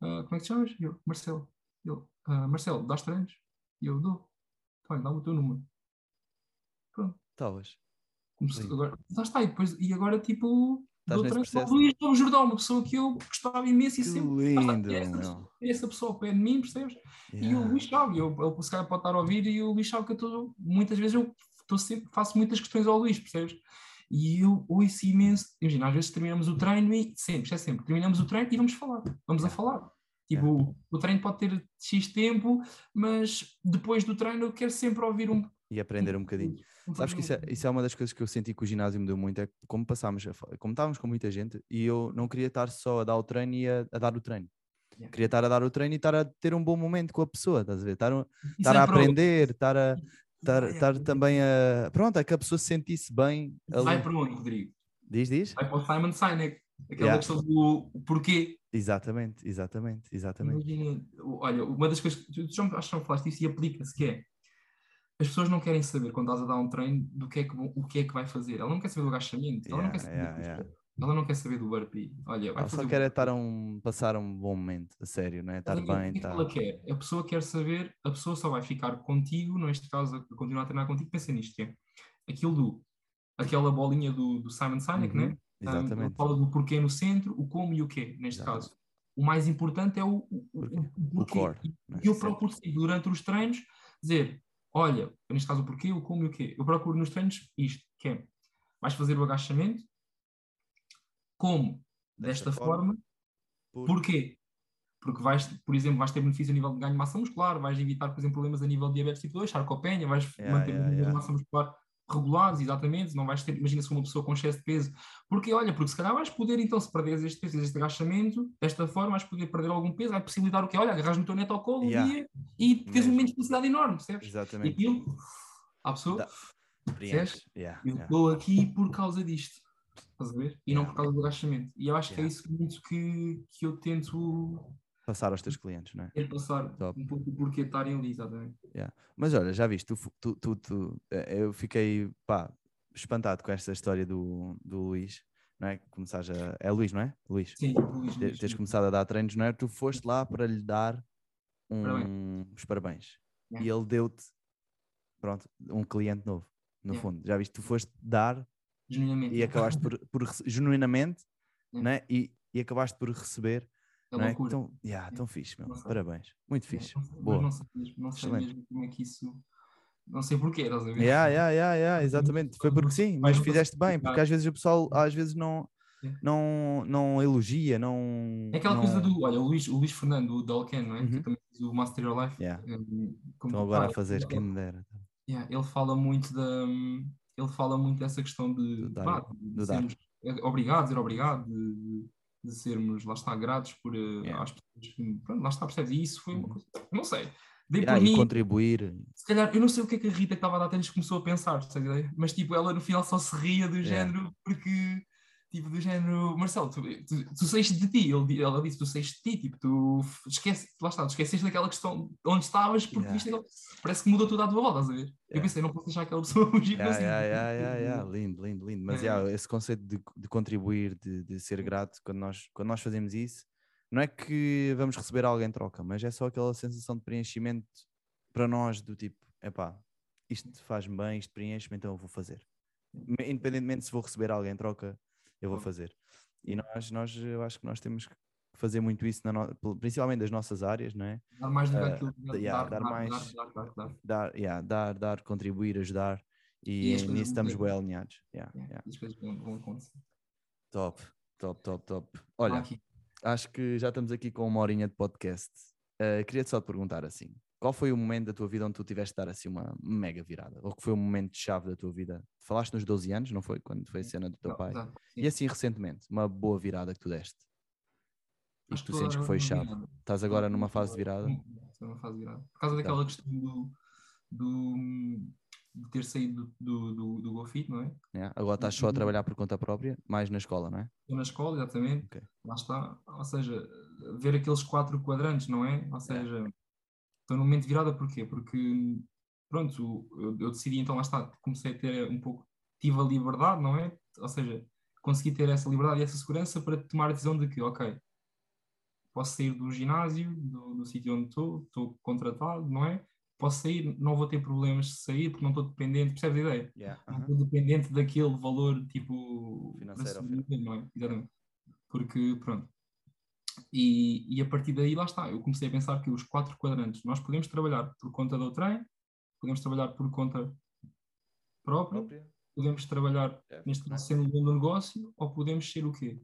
"Ah, Como é que te chamas? E eu, Marcelo. Ele, "Ah, Marcelo, dás treinos? E eu dou. Olha, dá-me o teu número. Pronto. Lindo. agora, lá está, e, depois, e agora tipo. Estás processo? Luís Lobo Jordão, uma pessoa que eu gostava imenso e Que sempre. lindo, essa, pessoa- essa pessoa ao pé de mim, percebes? E o Yeah. Luís sabe, eu, ele se calhar pode estar a ouvir e o Luís sabe que eu estou, muitas vezes eu sempre, faço muitas questões ao Luís, percebes? E eu ouço imenso, imagina, às vezes terminamos o treino e sempre, é sempre, terminamos o treino e vamos falar, vamos a falar. Tipo, o treino pode ter X tempo, mas depois do treino eu quero sempre ouvir um. E aprender um bocadinho. um Sabes que isso é, isso é uma das coisas que eu senti que o ginásio me deu muito, é como passámos, a como estávamos com muita gente, e eu não queria estar só a dar o treino e a, a dar o treino. Yeah. Queria estar a dar o treino e estar a ter um bom momento com a pessoa, estás a ver? Estar, estar é a aprender, estar a estar, Vai- estar também a. Pronto, é que a pessoa se sentisse bem Vai ali. para onde, Rodrigo? Diz, diz? Vai para o Simon Sinek, aquela Yeah. questão do porquê. Exatamente, exatamente, exatamente. Imagina, olha, uma das coisas que tu já acho que me falaste isso e aplica-se, que é as pessoas não querem saber quando estás a dar um treino do que é que, o que é que vai fazer. Ela não quer saber do agachamento, ela, não Yeah, quer saber yeah, do, yeah. ela não quer saber do burpee. Olha, vai Ela fazer só quer é estar um, passar um bom momento, a sério, não é? Estar aquilo- bem, o que é ela quer? A pessoa quer saber, a pessoa só vai ficar contigo, neste caso, a continuar a treinar contigo, pensa nisto, que é aquilo do, aquela bolinha do, do Simon Sinek, Uhum, né? Um, ele Exatamente. fala do porquê no centro, o como e o quê, neste Exatamente. caso. O mais importante é o, o, Porquê? o, o porquê. core, E- né? E eu procuro durante os treinos dizer, olha, neste caso o porquê, o como e o quê. Eu procuro nos treinos isto, que é, vais fazer o agachamento, como? Desta Desta, forma, forma. Por- Porquê? Porque vais, por exemplo, vais ter benefício a nível de ganho de massa muscular, vais evitar, por exemplo, problemas a nível de diabetes tipo 2, sarcopenia, vais Yeah, manter yeah, yeah. de massa muscular regulados, exatamente, não vais ter, imagina-se uma pessoa com excesso de peso, porque olha, porque se calhar vais poder, então, se perderes este peso, este agachamento, desta forma vais poder perder algum peso, vai possibilitar o quê? Olha, agarras no teu neto ao colo Yeah. um dia e tens Mesmo. um momento de felicidade enorme, percebes? E Exatamente. aquilo, a pessoa, Dá- Preenche. Yeah, eu yeah. estou aqui por causa disto, estás a ver? E não Yeah. por causa do agachamento. E eu acho que é Yeah. isso muito que, que eu tento Passar aos teus clientes, não é? Quero passar Top. um pouco o porquê de estarem ali, exatamente. Mas olha, já viste, tu, tu, tu, tu- eh, eu fiquei pá, espantado com esta história do, do Luís, não é? Começares a. É Luís, não é? Luís. Sim, Luís, Te- Luís, Teres sim. começado a dar treinos, não é? Tu foste lá para lhe dar um, Parabéns. os parabéns. É. E ele deu-te, pronto, um cliente novo, no É. fundo. Já viste, tu foste dar Genuinamente. e acabaste por, por genuinamente, É. não é? E, e acabaste por receber, É não é? loucura. Então, yeah, É. tão fixe, meu. Parabéns. Muito É, fixe. não sei, Boa. Não sei mesmo, não sei mesmo como é que isso. Não sei porquê, estás a ver? Yeah, yeah, yeah, yeah, exatamente. Foi porque sim, mas fizeste bem, porque às vezes o pessoal às vezes não, É. não, não elogia, não. É aquela não... coisa do. Olha, o Luís, o Luís Fernando, o Dalken, não é? Uhum. Que também fez o Master Your Life. Yeah. um, como- Estão agora a fazer, ele- quem me dera. Yeah, ele fala muito da ele fala muito dessa questão de, Do dar- pá, de do dar. sermos é, obrigado, dizer obrigado, de, de sermos, lá está, gratos por eh, Yeah. às pessoas que, pronto, lá está, percebes? E isso foi uma Uhum. coisa, não sei, dei Yeah, por e mim, contribuir. se calhar, eu não sei o que é que a Rita estava a dar tênis começou a pensar, mas tipo, ela no final só se ria do Yeah. género, porque tipo, do género, Marcelo, tu, tu, tu saíste de ti, Ele, ela disse, tu saíste de ti, tipo, tu esquece, lá está, tu esqueceste daquela questão onde estavas porque Yeah. viste parece que mudou tudo à tua volta, estás a ver? Eu Yeah. pensei, não posso deixar aquela pessoa fugir Yeah, assim. yeah, yeah. Lindo, lindo, lindo. Mas É. yeah, esse conceito de, de contribuir, de, de ser grato, quando nós, quando nós fazemos isso, não é que vamos receber algo em troca, mas é só aquela sensação de preenchimento para nós, do tipo, epá, isto faz-me bem, isto preenche-me, então eu vou fazer. Independentemente se vou receber algo em troca, eu vou fazer. E nós, nós, eu acho que nós temos que fazer muito isso, na no... principalmente das nossas áreas, não é? Dar mais do que Uh, aquilo que yeah, dar, dar dar, mais- dar, dar, dar, dar. Dar, yeah, dar, dar, contribuir, ajudar. E E, nisso estamos bem alinhados. Yeah, Yeah, yeah. Top, top, top, top. Ah, Olha, aqui. acho que já estamos aqui com uma horinha de podcast. Uh, Queria-te só te perguntar assim: qual foi o momento da tua vida onde tu tiveste de dar assim uma mega virada? Ou que foi o momento chave da tua vida? Falaste nos 12 anos, não foi? Quando foi a cena do teu Não, pai? sim. E assim recentemente, uma boa virada que tu deste? E que tu sentes que foi chave? virada. Estás agora numa fase de virada? Hum, Estou numa fase de virada. Por causa daquela questão do, do, de ter saído do, do, do GoFit, não é? Yeah? Agora estás só a Uhum. trabalhar por conta própria, mais na escola, não é? Estou na escola, exatamente. Ok. Lá está. Ou seja, ver aqueles quatro quadrantes, não é? Ou seja, estou num momento de virada porquê? Porque, pronto, eu, eu decidi então, lá está, comecei a ter um pouco, tive a liberdade, não é? Ou seja, consegui ter essa liberdade e essa segurança para tomar a decisão de que, ok, posso sair do ginásio, do, do sítio onde estou, estou contratado, não é? Posso sair, não vou ter problemas de sair porque não estou dependente, percebes a ideia? Yeah. não aham. estou dependente daquele valor tipo Financeiro, não é? Exatamente. Porque pronto. E, e a partir daí lá está, eu comecei a pensar que os quatro quadrantes, nós podemos trabalhar por conta do treino, podemos trabalhar por conta própria, Própria? podemos trabalhar, É, neste não é? caso, sendo um dono do negócio, ou podemos ser o quê?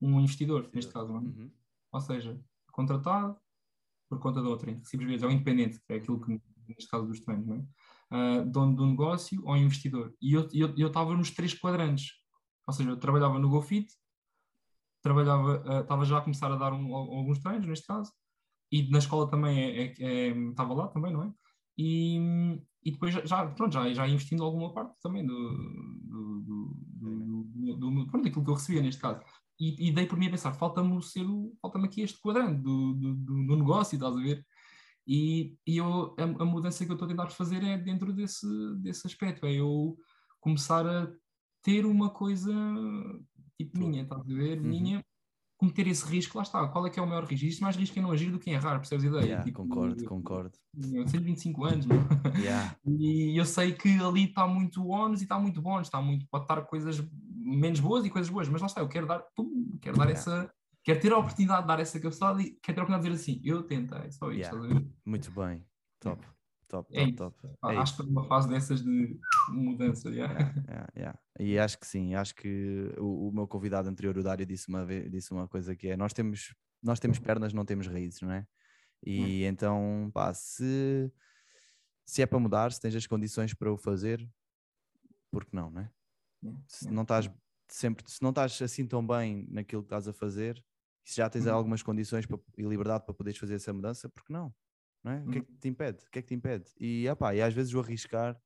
Um investidor, neste Investidor. caso, não é? Uhum. ou seja, contratado por conta de outrem, recibos verdes, é o independente, que é aquilo que, neste caso dos treinos, não é? Ah, dono do negócio ou investidor. E eu eu eu estava nos três quadrantes, ou seja, eu trabalhava no GoFit, trabalhava, estava já a começar a dar um- al- alguns treinos, neste caso, e na escola também é, é- é- estava lá também, não é? E, e depois já, já, pronto, já, já investindo alguma parte também do, do, do, do, pronto, daquilo que eu recebia neste caso. E, e dei por mim a pensar, falta-me ser o- falta-me aqui este quadrante do, do, do, do negócio, estás a ver? E, e eu, a, a mudança que eu estou a tentar fazer é dentro desse, desse aspecto, é eu começar a ter uma coisa tipo minha, estás a ver? Uhum. Minha, cometer esse risco, lá está, qual é que é o maior risco? Existe mais risco em não agir do que em errar, percebes a ideia? Yeah, Tipo, concordo, concordo. Eu tenho 25 anos, meu. Yeah. E eu sei que ali está muito ónus e está muito bónus, está muito, pode estar coisas menos boas e coisas boas, mas lá está, eu quero dar, pum, quero dar Yeah. essa, quero ter a oportunidade de dar essa cabeçada e quero ter a oportunidade de dizer assim, eu tentei, só isso, estás a ver? Muito bem. Top, top, É top, isso. top. É acho que estou numa fase dessas de mudança, yeah. Yeah, yeah. E acho que sim, acho que o, o meu convidado anterior, o Dário, disse uma, vez, disse uma coisa que é: nós temos, nós temos pernas, não temos raízes, não é? E então, pá, se, se é para mudar, se tens as condições para o fazer, por que não, não é? Se não estás sempre, se não estás assim tão bem naquilo que estás a fazer, se já tens Uhum. algumas condições para- e liberdade para poderes fazer essa mudança, por que não? Não é? O que é Uhum. que te impede? O que é que te impede? E, epá, e às vezes o arriscar,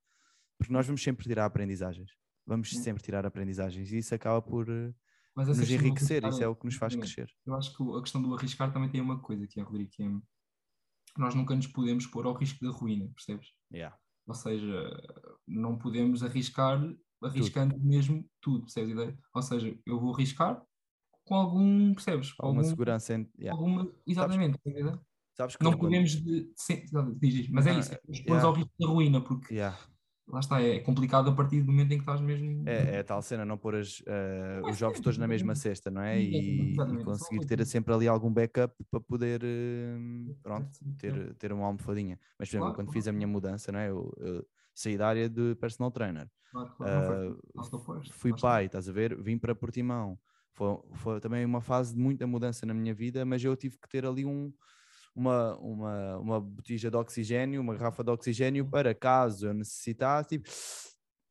porque nós vamos sempre tirar aprendizagens. Vamos Uhum. sempre tirar aprendizagens e isso acaba por eh, nos enriquecer, isso é o que nos faz crescer. Eu acho que a questão do arriscar também tem uma coisa que é, Rodrigo, que é nós nunca nos podemos pôr ao risco da ruína, percebes? Yeah. Ou seja, não podemos arriscar arriscando mesmo tudo, percebes a ideia? Ou seja, eu vou arriscar com algum, percebes? Com Alguma algum, segurança em. yeah. alguma, exatamente, ideia? Sabes que Não podemos de, sim, diz, mas é Não, isso, é yeah. pôr ao risco da ruína, porque Yeah. lá está, é complicado a partir do momento em que estás mesmo. É, é a tal cena, não pôr as, eh, os jogos todos na mesma cesta, não é? E, e conseguir ter sempre ali algum backup para poder, eh, pronto, ter, ter uma almofadinha. Mas, por exemplo, Claro, quando fiz a minha mudança, não é? Eu, eu saí da área de personal trainer, Claro, claro, foi ah, depois, fui pai, estás a ver? Vim para Portimão. Foi, foi também uma fase de muita mudança na minha vida, mas eu tive que ter ali um, uma, uma, uma botija de oxigênio, uma garrafa de oxigênio para caso eu necessitasse. Tipo,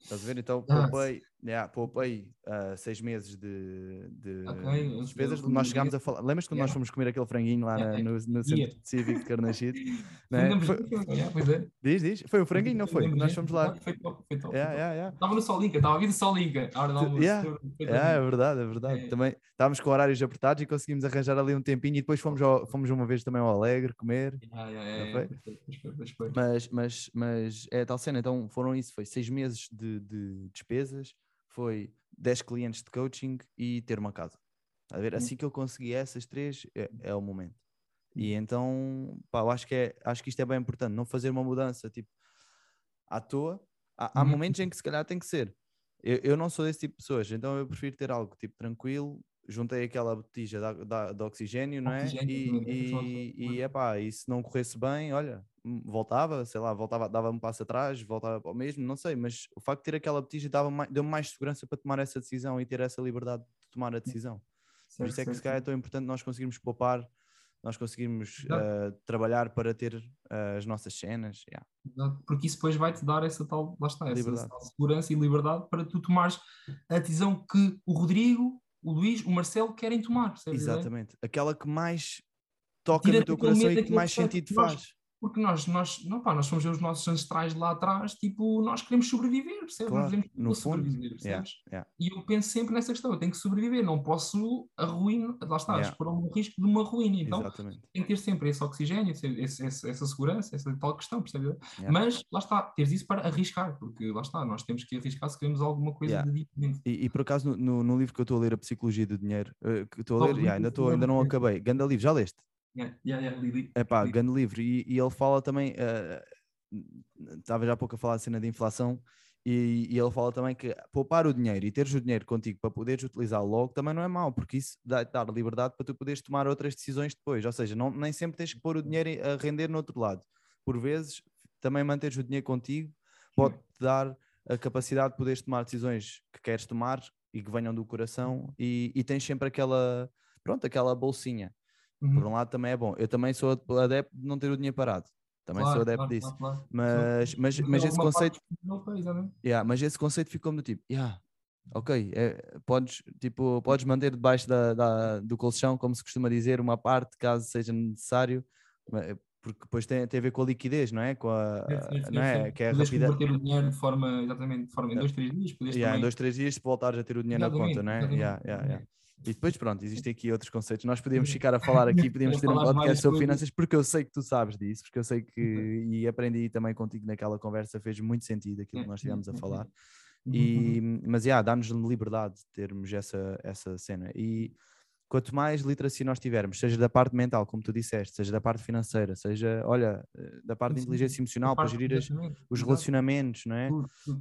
estás a ver? Então poupei, yeah, poupei ah, seis meses de, de Ok, eu- despesas. Nós chegámos a falar. Lembras-te quando nós Yeah. fomos comer aquele franguinho lá na- no, no centro Yeah. cívico de Carnachide? não é? Lembras Foi-? Yeah, é. Diz, diz. Foi o franguinho, não foi? Nós fomos lá. Foi top, foi top. Yeah, yeah, yeah. Estava no Solinca, estava a vir do Solinca. Yeah. É, é verdade, é verdade. É. Também estávamos com horários apertados e conseguimos arranjar ali um tempinho e depois fomos, ao- fomos uma vez também ao Alegre comer. Yeah, yeah, yeah, yeah. Mas, mas, mas é tal cena, então foram isso, foi seis meses de, de despesas, foi 10 clientes de coaching e ter uma casa. Está A ver? Assim que eu consegui essas três, é, é o momento. E então, pá, eu acho que, é, acho que isto é bem importante, não fazer uma mudança tipo à toa. Há, há Uhum. momentos em que se calhar tem que ser, Eu, eu não sou desse tipo de pessoas, então eu prefiro ter algo tipo tranquilo. Juntei aquela botija da- da- de, oxigênio, não é? Oxigênio, E, é e, e, epá, e se não corresse bem, olha, hum, voltava, sei lá, voltava, dava um passo atrás, voltava para o mesmo, não sei, mas o facto de ter aquela botija dava mais- deu-me mais segurança para tomar essa decisão e ter essa liberdade de tomar a decisão. Por Certo, isso é que se calhar é tão importante nós conseguirmos poupar, nós conseguirmos eh, trabalhar para ter eh, as nossas cenas. yeah. Porque isso depois vai-te dar essa tal, lá está, essa, Liberdade. tal segurança e liberdade para tu tomares a decisão que o Rodrigo, o Luís, o Marcelo querem tomar. Exatamente. Aquela que mais toca Tira-te no teu coração e que mais sentido faz. Porque nós, nós, não, pá, nós somos os nossos ancestrais lá atrás, tipo, nós queremos sobreviver, percebes? Claro, nós devemos no fundo, sobreviver, Yeah, percebes? yeah. E eu penso sempre nessa questão, eu tenho que sobreviver, não posso arruinar, lá está, Yeah. expor ao risco de uma ruína. Então, Exatamente. tem que ter sempre esse oxigênio, esse- esse- essa segurança, essa tal questão, percebes? Yeah. Mas lá está, teres isso para arriscar, porque lá está, nós temos que arriscar se queremos alguma coisa Yeah. de diferente. E, e por acaso, no- no, livro que eu estou a ler, A Psicologia do Dinheiro, eh, que estou a ler, yeah, livro, ainda, estou, ainda não acabei. Ganda livro, já leste? Yeah, yeah, yeah, li- li- É pá, grande livro. E, e ele fala também, eh, estava já há pouco a falar da cena de inflação, e, e ele fala também que poupar o dinheiro e teres o dinheiro contigo para poderes utilizá-lo logo também não é mau, porque isso dá-te dar liberdade para tu poderes tomar outras decisões depois. Ou seja, não, nem sempre tens que pôr o dinheiro a render no outro lado. Por vezes, também manteres o dinheiro contigo pode-te dar a capacidade de poderes tomar decisões que queres tomar e que venham do coração e, e tens sempre aquela, pronto, aquela bolsinha. Uhum. Por um lado também é bom. Eu também sou adepto de não ter o dinheiro parado. Também sou Claro, adepto claro, disso. claro. Mas, mas, Ter mas esse parte conceito, para- exatamente. yeah, mas esse conceito ficou-me do tipo, yeah, ok, é, podes, tipo, podes manter debaixo da, da- do colchão, como se costuma dizer, uma parte, caso seja necessário, porque depois tem, tem a ver com a liquidez, não é? Com a, Certo, certo, não é? Que é a rapidez. converter o dinheiro de forma, exatamente, de forma em dois, três dias, podes Yeah, em também... dois, três dias, se voltares a ter o dinheiro na conta, Exatamente, não é? exatamente, Yeah, yeah, yeah. E depois, pronto, existem aqui outros conceitos. Nós podíamos ficar a falar aqui, podíamos ter um podcast sobre finanças, porque eu sei que tu sabes disso, porque eu sei que, e aprendi também contigo naquela conversa, fez muito sentido aquilo que nós estivemos a falar. Uhum, E, mas, yeah, dá-nos liberdade de termos essa, essa cena. E quanto mais literacia nós tivermos, seja da parte mental, como tu disseste, seja da parte financeira, seja, olha, eh, da parte de inteligência emocional, para gerir as- os relacionamentos, não é?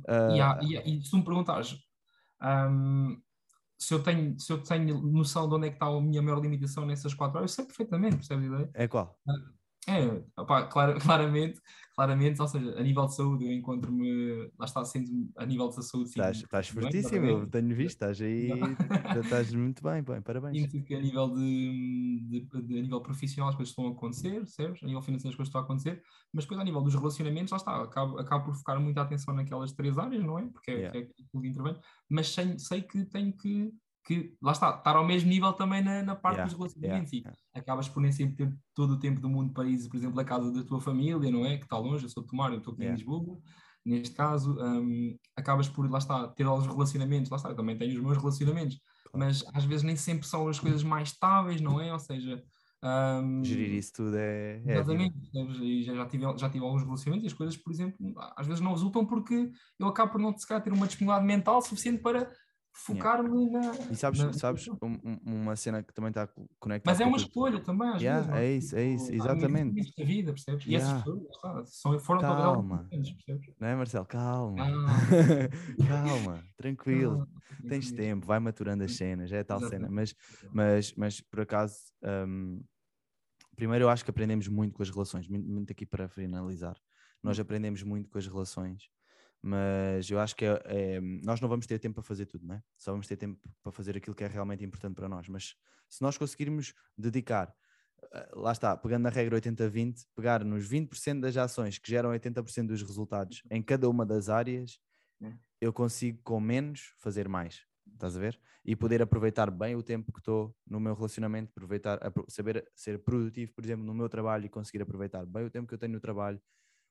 Ah, E, há- e e se tu me perguntares hum, se, eu tenho, se eu tenho noção de onde é que está a minha maior limitação nessas quatro horas, eu sei perfeitamente, percebes a ideia? É qual? É, opá, clara- claramente, claramente, ou seja, a nível de saúde eu encontro-me, lá está sendo a nível da saúde, sim, Estás, estás bem, fortíssimo, eu parabéns. tenho visto, estás aí, estás muito bem, bem, parabéns. Sinto que a nível de, de- de- a nível profissional as coisas estão a acontecer, percebes? A nível financeiro as coisas estão a acontecer, mas depois a nível dos relacionamentos, lá está, acabo, acabo por focar muita atenção naquelas três áreas, não é? Porque é, Yeah. é aquilo que intervém, mas sei, sei que tenho que, que, lá está, estar ao mesmo nível também na, na parte Yeah, dos relacionamentos yeah, e acabas por nem sempre ter todo o tempo do mundo para ir, por exemplo, à casa da tua família, não é? Que está longe, eu sou de Tomar, eu estou aqui Yeah. em Lisboa, neste caso, hum, acabas por, lá está, ter os relacionamentos, lá está, eu também tenho os meus relacionamentos, mas às vezes nem sempre são as coisas mais estáveis, não é? Ou seja, hum, Gerir isso tudo é, é. Exatamente, e já, já, tive, já tive alguns relacionamentos e as coisas, por exemplo, às vezes não resultam porque eu acabo por não se ter uma disponibilidade mental suficiente para focar-me na. E sabes, na- sabes um- um- uma cena que também está conectada Mas é uma escolha também, às Yeah, vezes. não é isso, é isso, Tipo, exatamente. da vida, percebes? E Yeah. essas pessoas, são, foram Calma. Não é, Marcelo? Calma. Ah, Calma, tranquilo. ah, Tens tempo, vai maturando as cenas, é tal cena. Exatamente. Mas, mas, mas por acaso, hum, primeiro eu acho que aprendemos muito com as relações, muito, muito aqui para finalizar. Hum. Nós aprendemos muito com as relações, mas eu acho que é, é- nós não vamos ter tempo para fazer tudo, não é? Só vamos ter tempo para fazer aquilo que é realmente importante para nós. Mas se nós conseguirmos dedicar, eh, lá está, pegando na regra 80-20, pegar nos 20% das ações que geram 80% dos resultados em cada uma das áreas, É. eu consigo com menos fazer mais. Estás a ver? E poder aproveitar bem o tempo que estou no meu relacionamento, aproveitar, apro- saber ser produtivo, por exemplo, no meu trabalho e conseguir aproveitar bem o tempo que eu tenho no trabalho,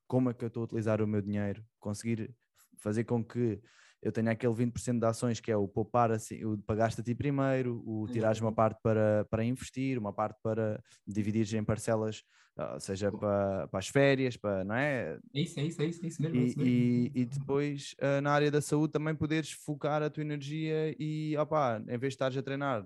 como é que eu estou a utilizar o meu dinheiro, conseguir fazer com que eu tenha aquele 20% de ações que é o poupar, assim, o pagaste a ti primeiro, o tirares uma Exatamente. parte para, para investir, uma parte para dividir em parcelas, ah, seja para, para as férias, para, não é? É isso, é isso, é isso, é isso mesmo. é E, isso mesmo. e, e depois ah, na área da saúde também poderes focar a tua energia e opá, em vez de estares a treinar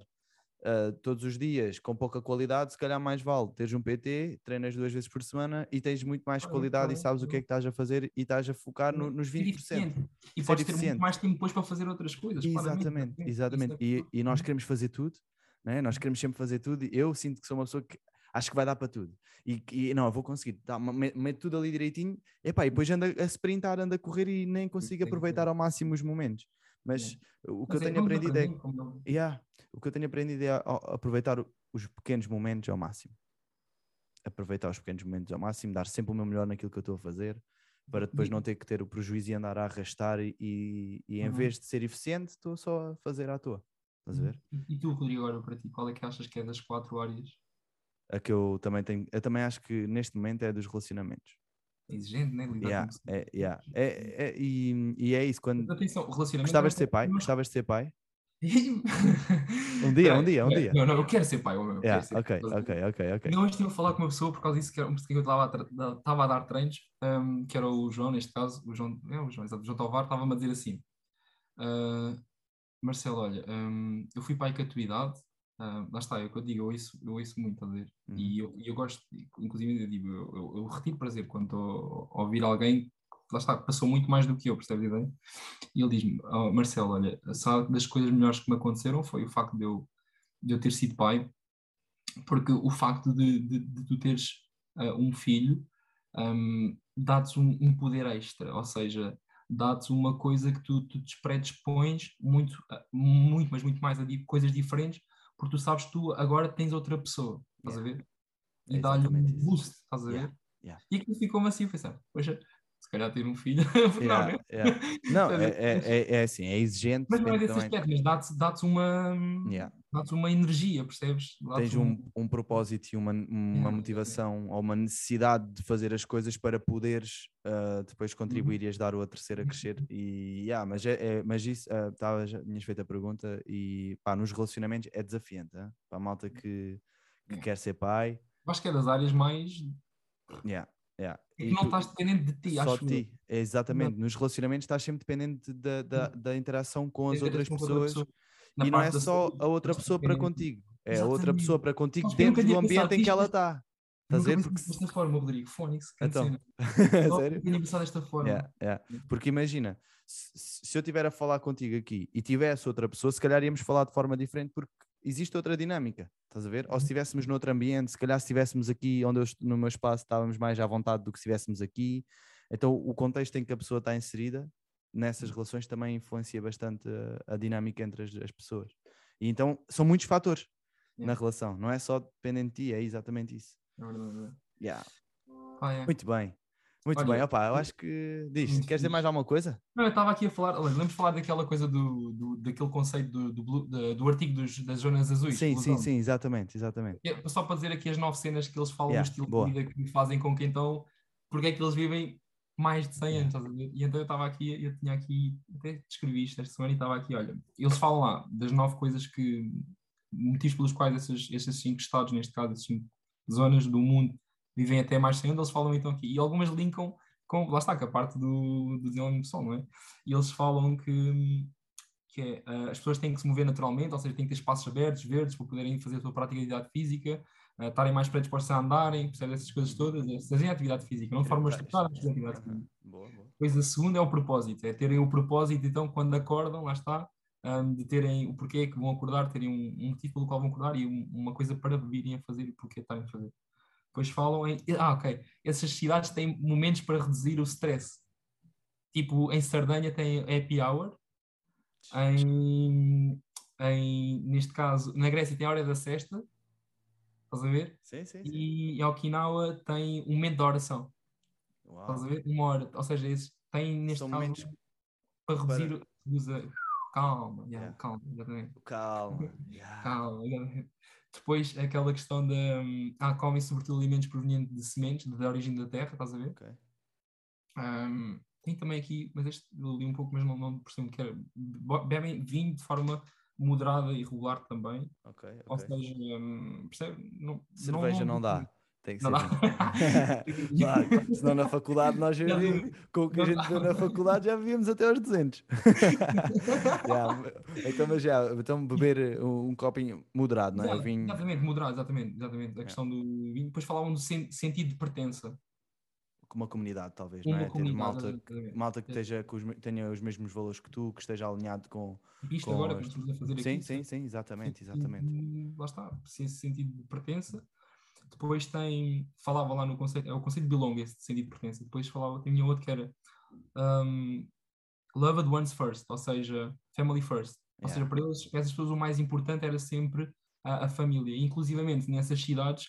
uh, todos os dias com pouca qualidade, se calhar mais vale teres um PT, treinas duas vezes por semana e tens muito mais qualidade e sabes o que é que estás a fazer e estás a focar no, nos 20%. E podes ter muito mais tempo depois para fazer outras coisas. Exatamente, exatamente. É e, e nós queremos fazer tudo, né? nós queremos sempre fazer tudo. E eu sinto que sou uma pessoa que acho que vai dar para tudo. E, e não, eu vou conseguir, tá, meto tudo ali direitinho, epá, e depois anda a sprintar, anda a correr e nem consigo aproveitar ao máximo os momentos. Mas o que Mas eu tenho aprendido é, o que eu tenho aprendido é aproveitar os pequenos momentos ao máximo. Aproveitar os pequenos momentos ao máximo, dar sempre o meu melhor naquilo que eu estou a fazer, para depois não ter que ter o prejuízo e andar a arrastar e, e, e em uhum. vez de ser eficiente, estou só a fazer à toa. Estás a ver? E, e tu, Rodrigo, agora para ti, qual é que achas que é das quatro áreas a que eu também tenho, eu também acho que neste momento é dos relacionamentos. Exigente, né? Lidar yeah, com é, yeah. é, é, e, e é isso. Quando atenção, gostavas de ser pai? Gostavas de ser pai? um dia, um dia, um dia. Não, não, eu quero ser pai. Eu yeah, ser ok, ok, ok, ok. Não, hoje estive a falar com uma pessoa por causa disso, que, era, que eu estava a, estava a dar treinos, um, que era o João, neste caso, o João, é o João, exato, o João Tovar, estava-me a dizer assim: uh, Marcelo, olha, um, eu fui pai com a tua idade, Uh, lá está, é o que eu digo, eu ouço, eu ouço muito, a ver? Uhum. E eu, eu gosto, inclusive, eu digo, eu, eu, eu retiro prazer quando estou a ouvir alguém que, lá está, passou muito mais do que eu, percebe a ideia? E ele diz-me, oh, Marcelo, olha, sabe, das coisas melhores que me aconteceram foi o facto de eu, de eu ter sido pai, porque o facto de, de, de tu teres uh, um filho um, dá-te um, um, poder extra, ou seja, dá-te uma coisa que tu, tu te predispões muito, muito, mas muito mais a coisas diferentes porque tu sabes que tu agora tens outra pessoa, estás yeah. a ver? E é dá-lhe um boost, estás a ver? Yeah. Yeah. E aquilo ficou-me assim, foi assim, poxa, se calhar ter um filho. não, né? não é, é, é, é, assim, é exigente. Mas não é desse também... aspecto, mas dá-te dá uma, yeah. Dá uma energia, percebes? Tens um, um, propósito e uma, uma yeah, motivação ou uma necessidade de fazer as coisas para poderes uh, depois contribuir uhum. e ajudar o a terceiro a crescer. Uhum. E, yeah, mas, é, é mas isso, uh, tava, já tinhas feito a pergunta e pá, nos relacionamentos é desafiante, hein? para a malta que, que quer ser pai. Acho que é das áreas mais Yeah. Yeah. E não estás dependente de ti, Só acho ti, é, exatamente. Não. Nos relacionamentos estás sempre dependente da, da, da interação com as outras pessoas. E não é só a outra pessoa para contigo, é a outra pessoa para contigo Mas dentro do ambiente em que ela está. Estás a ver? Porque... desta forma, Rodrigo, Fónix. Então, sério? Tinha pensado desta forma. Yeah, yeah. Porque imagina, se, se eu estiver a falar contigo aqui e tivesse outra pessoa, se calhar íamos falar de forma diferente porque existe outra dinâmica, estás a ver? Ou se uhum. estivéssemos noutro ambiente, se calhar se estivéssemos aqui onde eu no meu espaço estávamos mais à vontade do que se estivéssemos aqui. Então o contexto em que a pessoa está inserida nessas uhum. relações também influencia bastante a, a dinâmica entre as, as, pessoas. E então são muitos fatores yeah. na relação, não é só dependente de ti, é exatamente isso. É verdade. É yeah. Ah, é. Muito bem. Muito Olha, bem, opa, eu acho que. Diz, queres dizer mais alguma coisa? Não, eu estava aqui a falar, lembro de falar daquela coisa do, do, daquele conceito do, do, do, do artigo dos, das zonas azuis. Sim, sim, sim, exatamente, exatamente. É, só para dizer aqui as nove cenas que eles falam yeah, do estilo boa. de vida que fazem com que então, porque é que eles vivem mais de 100 anos, E então eu estava aqui, eu tinha aqui, até descrevi isto esta semana e estava aqui, olha, eles falam lá das nove coisas que, motivos pelos quais esses, esses cinco estados, neste caso, essas cinco zonas do mundo vivem até mais 100 anos, eles falam então aqui, e algumas linkam com, lá está, com a parte do, do desenvolvimento pessoal, não é? E eles falam que, que é, uh, as pessoas têm que se mover naturalmente, ou seja, têm que ter espaços abertos, verdes, para poderem fazer a sua prática de atividade física, uh, estarem mais predispostos a andarem, percebe essas coisas todas, é, fazerem atividade física, não de forma estruturada, mas atividade física. Boa, boa. Depois a segunda é o propósito, é terem o propósito, então, quando acordam, lá está, um, de terem o porquê que vão acordar, terem um, um motivo pelo qual vão acordar e um, uma coisa para virem a fazer e porquê estarem a fazer. Depois falam em. Ah, ok. Essas cidades têm momentos para reduzir o stress. Tipo, em Sardanha tem happy hour. Em, em, neste caso, na Grécia tem a hora da sexta. Estás a ver? Sim, sim, sim. E em Okinawa tem um momento de oração. Uau. Estás a ver? Uma hora. Ou seja, esses têm neste São caso momentos para reduzir. Para... Usa... Calma, yeah, yeah. calma, exatamente. Calma. Yeah. Calma, exatamente. Depois, aquela questão da. Um, ah, comem sobretudo alimentos provenientes de sementes, da origem da terra, estás a ver? Okay. Um, tem também aqui, mas este li um pouco, mas não, não percebo que era. Bebem vinho de forma moderada e regular também. Ok. okay. Ou seja, um, percebe? Não, Cerveja não, não, não dá. Tem que Não ser. assim. claro, senão na faculdade nós já Não, víamos, com o que a não gente viu na faculdade já vivíamos até aos 200. Já, então, mas já, então beber um, um copinho moderado, não é? Exato, Vinho. Exatamente, moderado, exatamente, exatamente. A questão do vinho. Depois falavam do sen- sentido de pertença. com uma comunidade, talvez, Uma não é? Ter malta, exatamente. malta que esteja com os tenha os mesmos valores que tu, que esteja alinhado com. Isto Com agora que as- estamos a fazer Sim, aqui. sim, sim, exatamente, exatamente. E, lá está, esse sentido de pertença. Depois tem, falava lá no conceito, é o conceito de belong, esse sentido de pertença. Depois falava, tinha outro que era um, loved ones first, ou seja, family first. Ou Yeah. seja, para eles, para essas pessoas, o mais importante era sempre a, a família. Inclusivamente nessas cidades,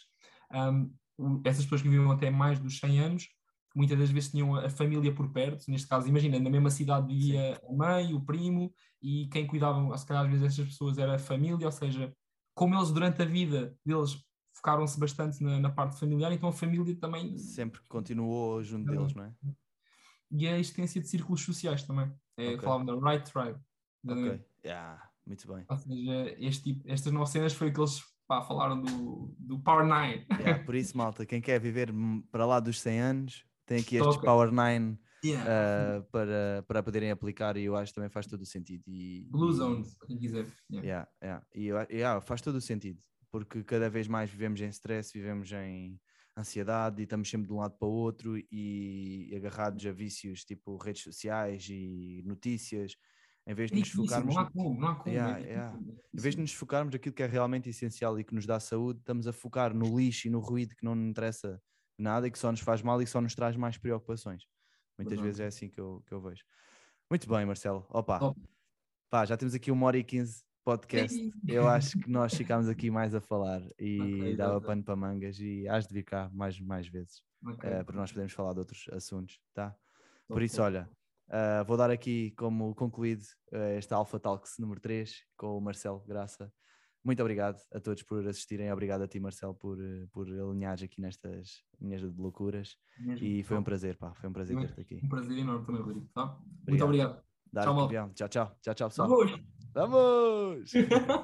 um, essas pessoas que viviam até mais dos 100 anos, muitas das vezes tinham a, família por perto. Neste caso, imagina, na mesma cidade vivia a mãe, o primo, e quem cuidava, se calhar, às vezes, essas pessoas era a família, ou seja, como eles durante a vida deles focaram-se bastante na, na parte familiar, então a família também Sempre continuou junto deles, não é? e a existência de círculos sociais também. É, Ok. Falavam da right tribe. exatamente. Ok, yeah, muito bem. Ou seja, este tipo, estas nove cenas foi o que eles pá, falaram do, do Power Nine. Yeah, por isso, malta, quem quer viver para lá dos 100 anos, tem aqui estes Toca. Power 9 Yeah. ah, para, para poderem aplicar e eu acho que também faz todo o sentido. E, Blue Zones, quem quiser. Yeah. Yeah, yeah. E eu yeah, faz todo o sentido, porque cada vez mais vivemos em stress, vivemos em ansiedade e estamos sempre de um lado para o outro e agarrados a vícios tipo redes sociais e notícias, em vez É de nos focarmos, não há como, não há como. Yeah, é yeah. difícil, é em vez de nos focarmos naquilo que é realmente essencial e que nos dá saúde, estamos a focar no lixo e no ruído que não nos interessa nada e que só nos faz mal e que só nos traz mais preocupações. Muitas Verdade. vezes é assim que eu, que eu vejo. Muito bem, Marcelo. Opa, Top. pá, já temos aqui uma hora e quinze podcast. Eu acho que nós ficámos aqui mais a falar e Ok, dava exato. pano para mangas e has de vir cá mais, mais vezes Ok. eh, para nós podermos falar de outros assuntos, tá? Por isso, olha, eh, vou dar aqui como concluído eh, esta Alpha Talks número 3 com o Marcelo Graça. Muito obrigado a todos por assistirem. Obrigado a ti, Marcelo, por, por alinhares aqui nestas linhas de loucuras. Mesmo. E foi um prazer, pá. Foi um prazer ter-te aqui. Um prazer enorme também, Rodrigo. Tá? Muito Obrigado. Dar. Tchau, tchau. Tchau, tchau, pessoal. Vamos! Vamos!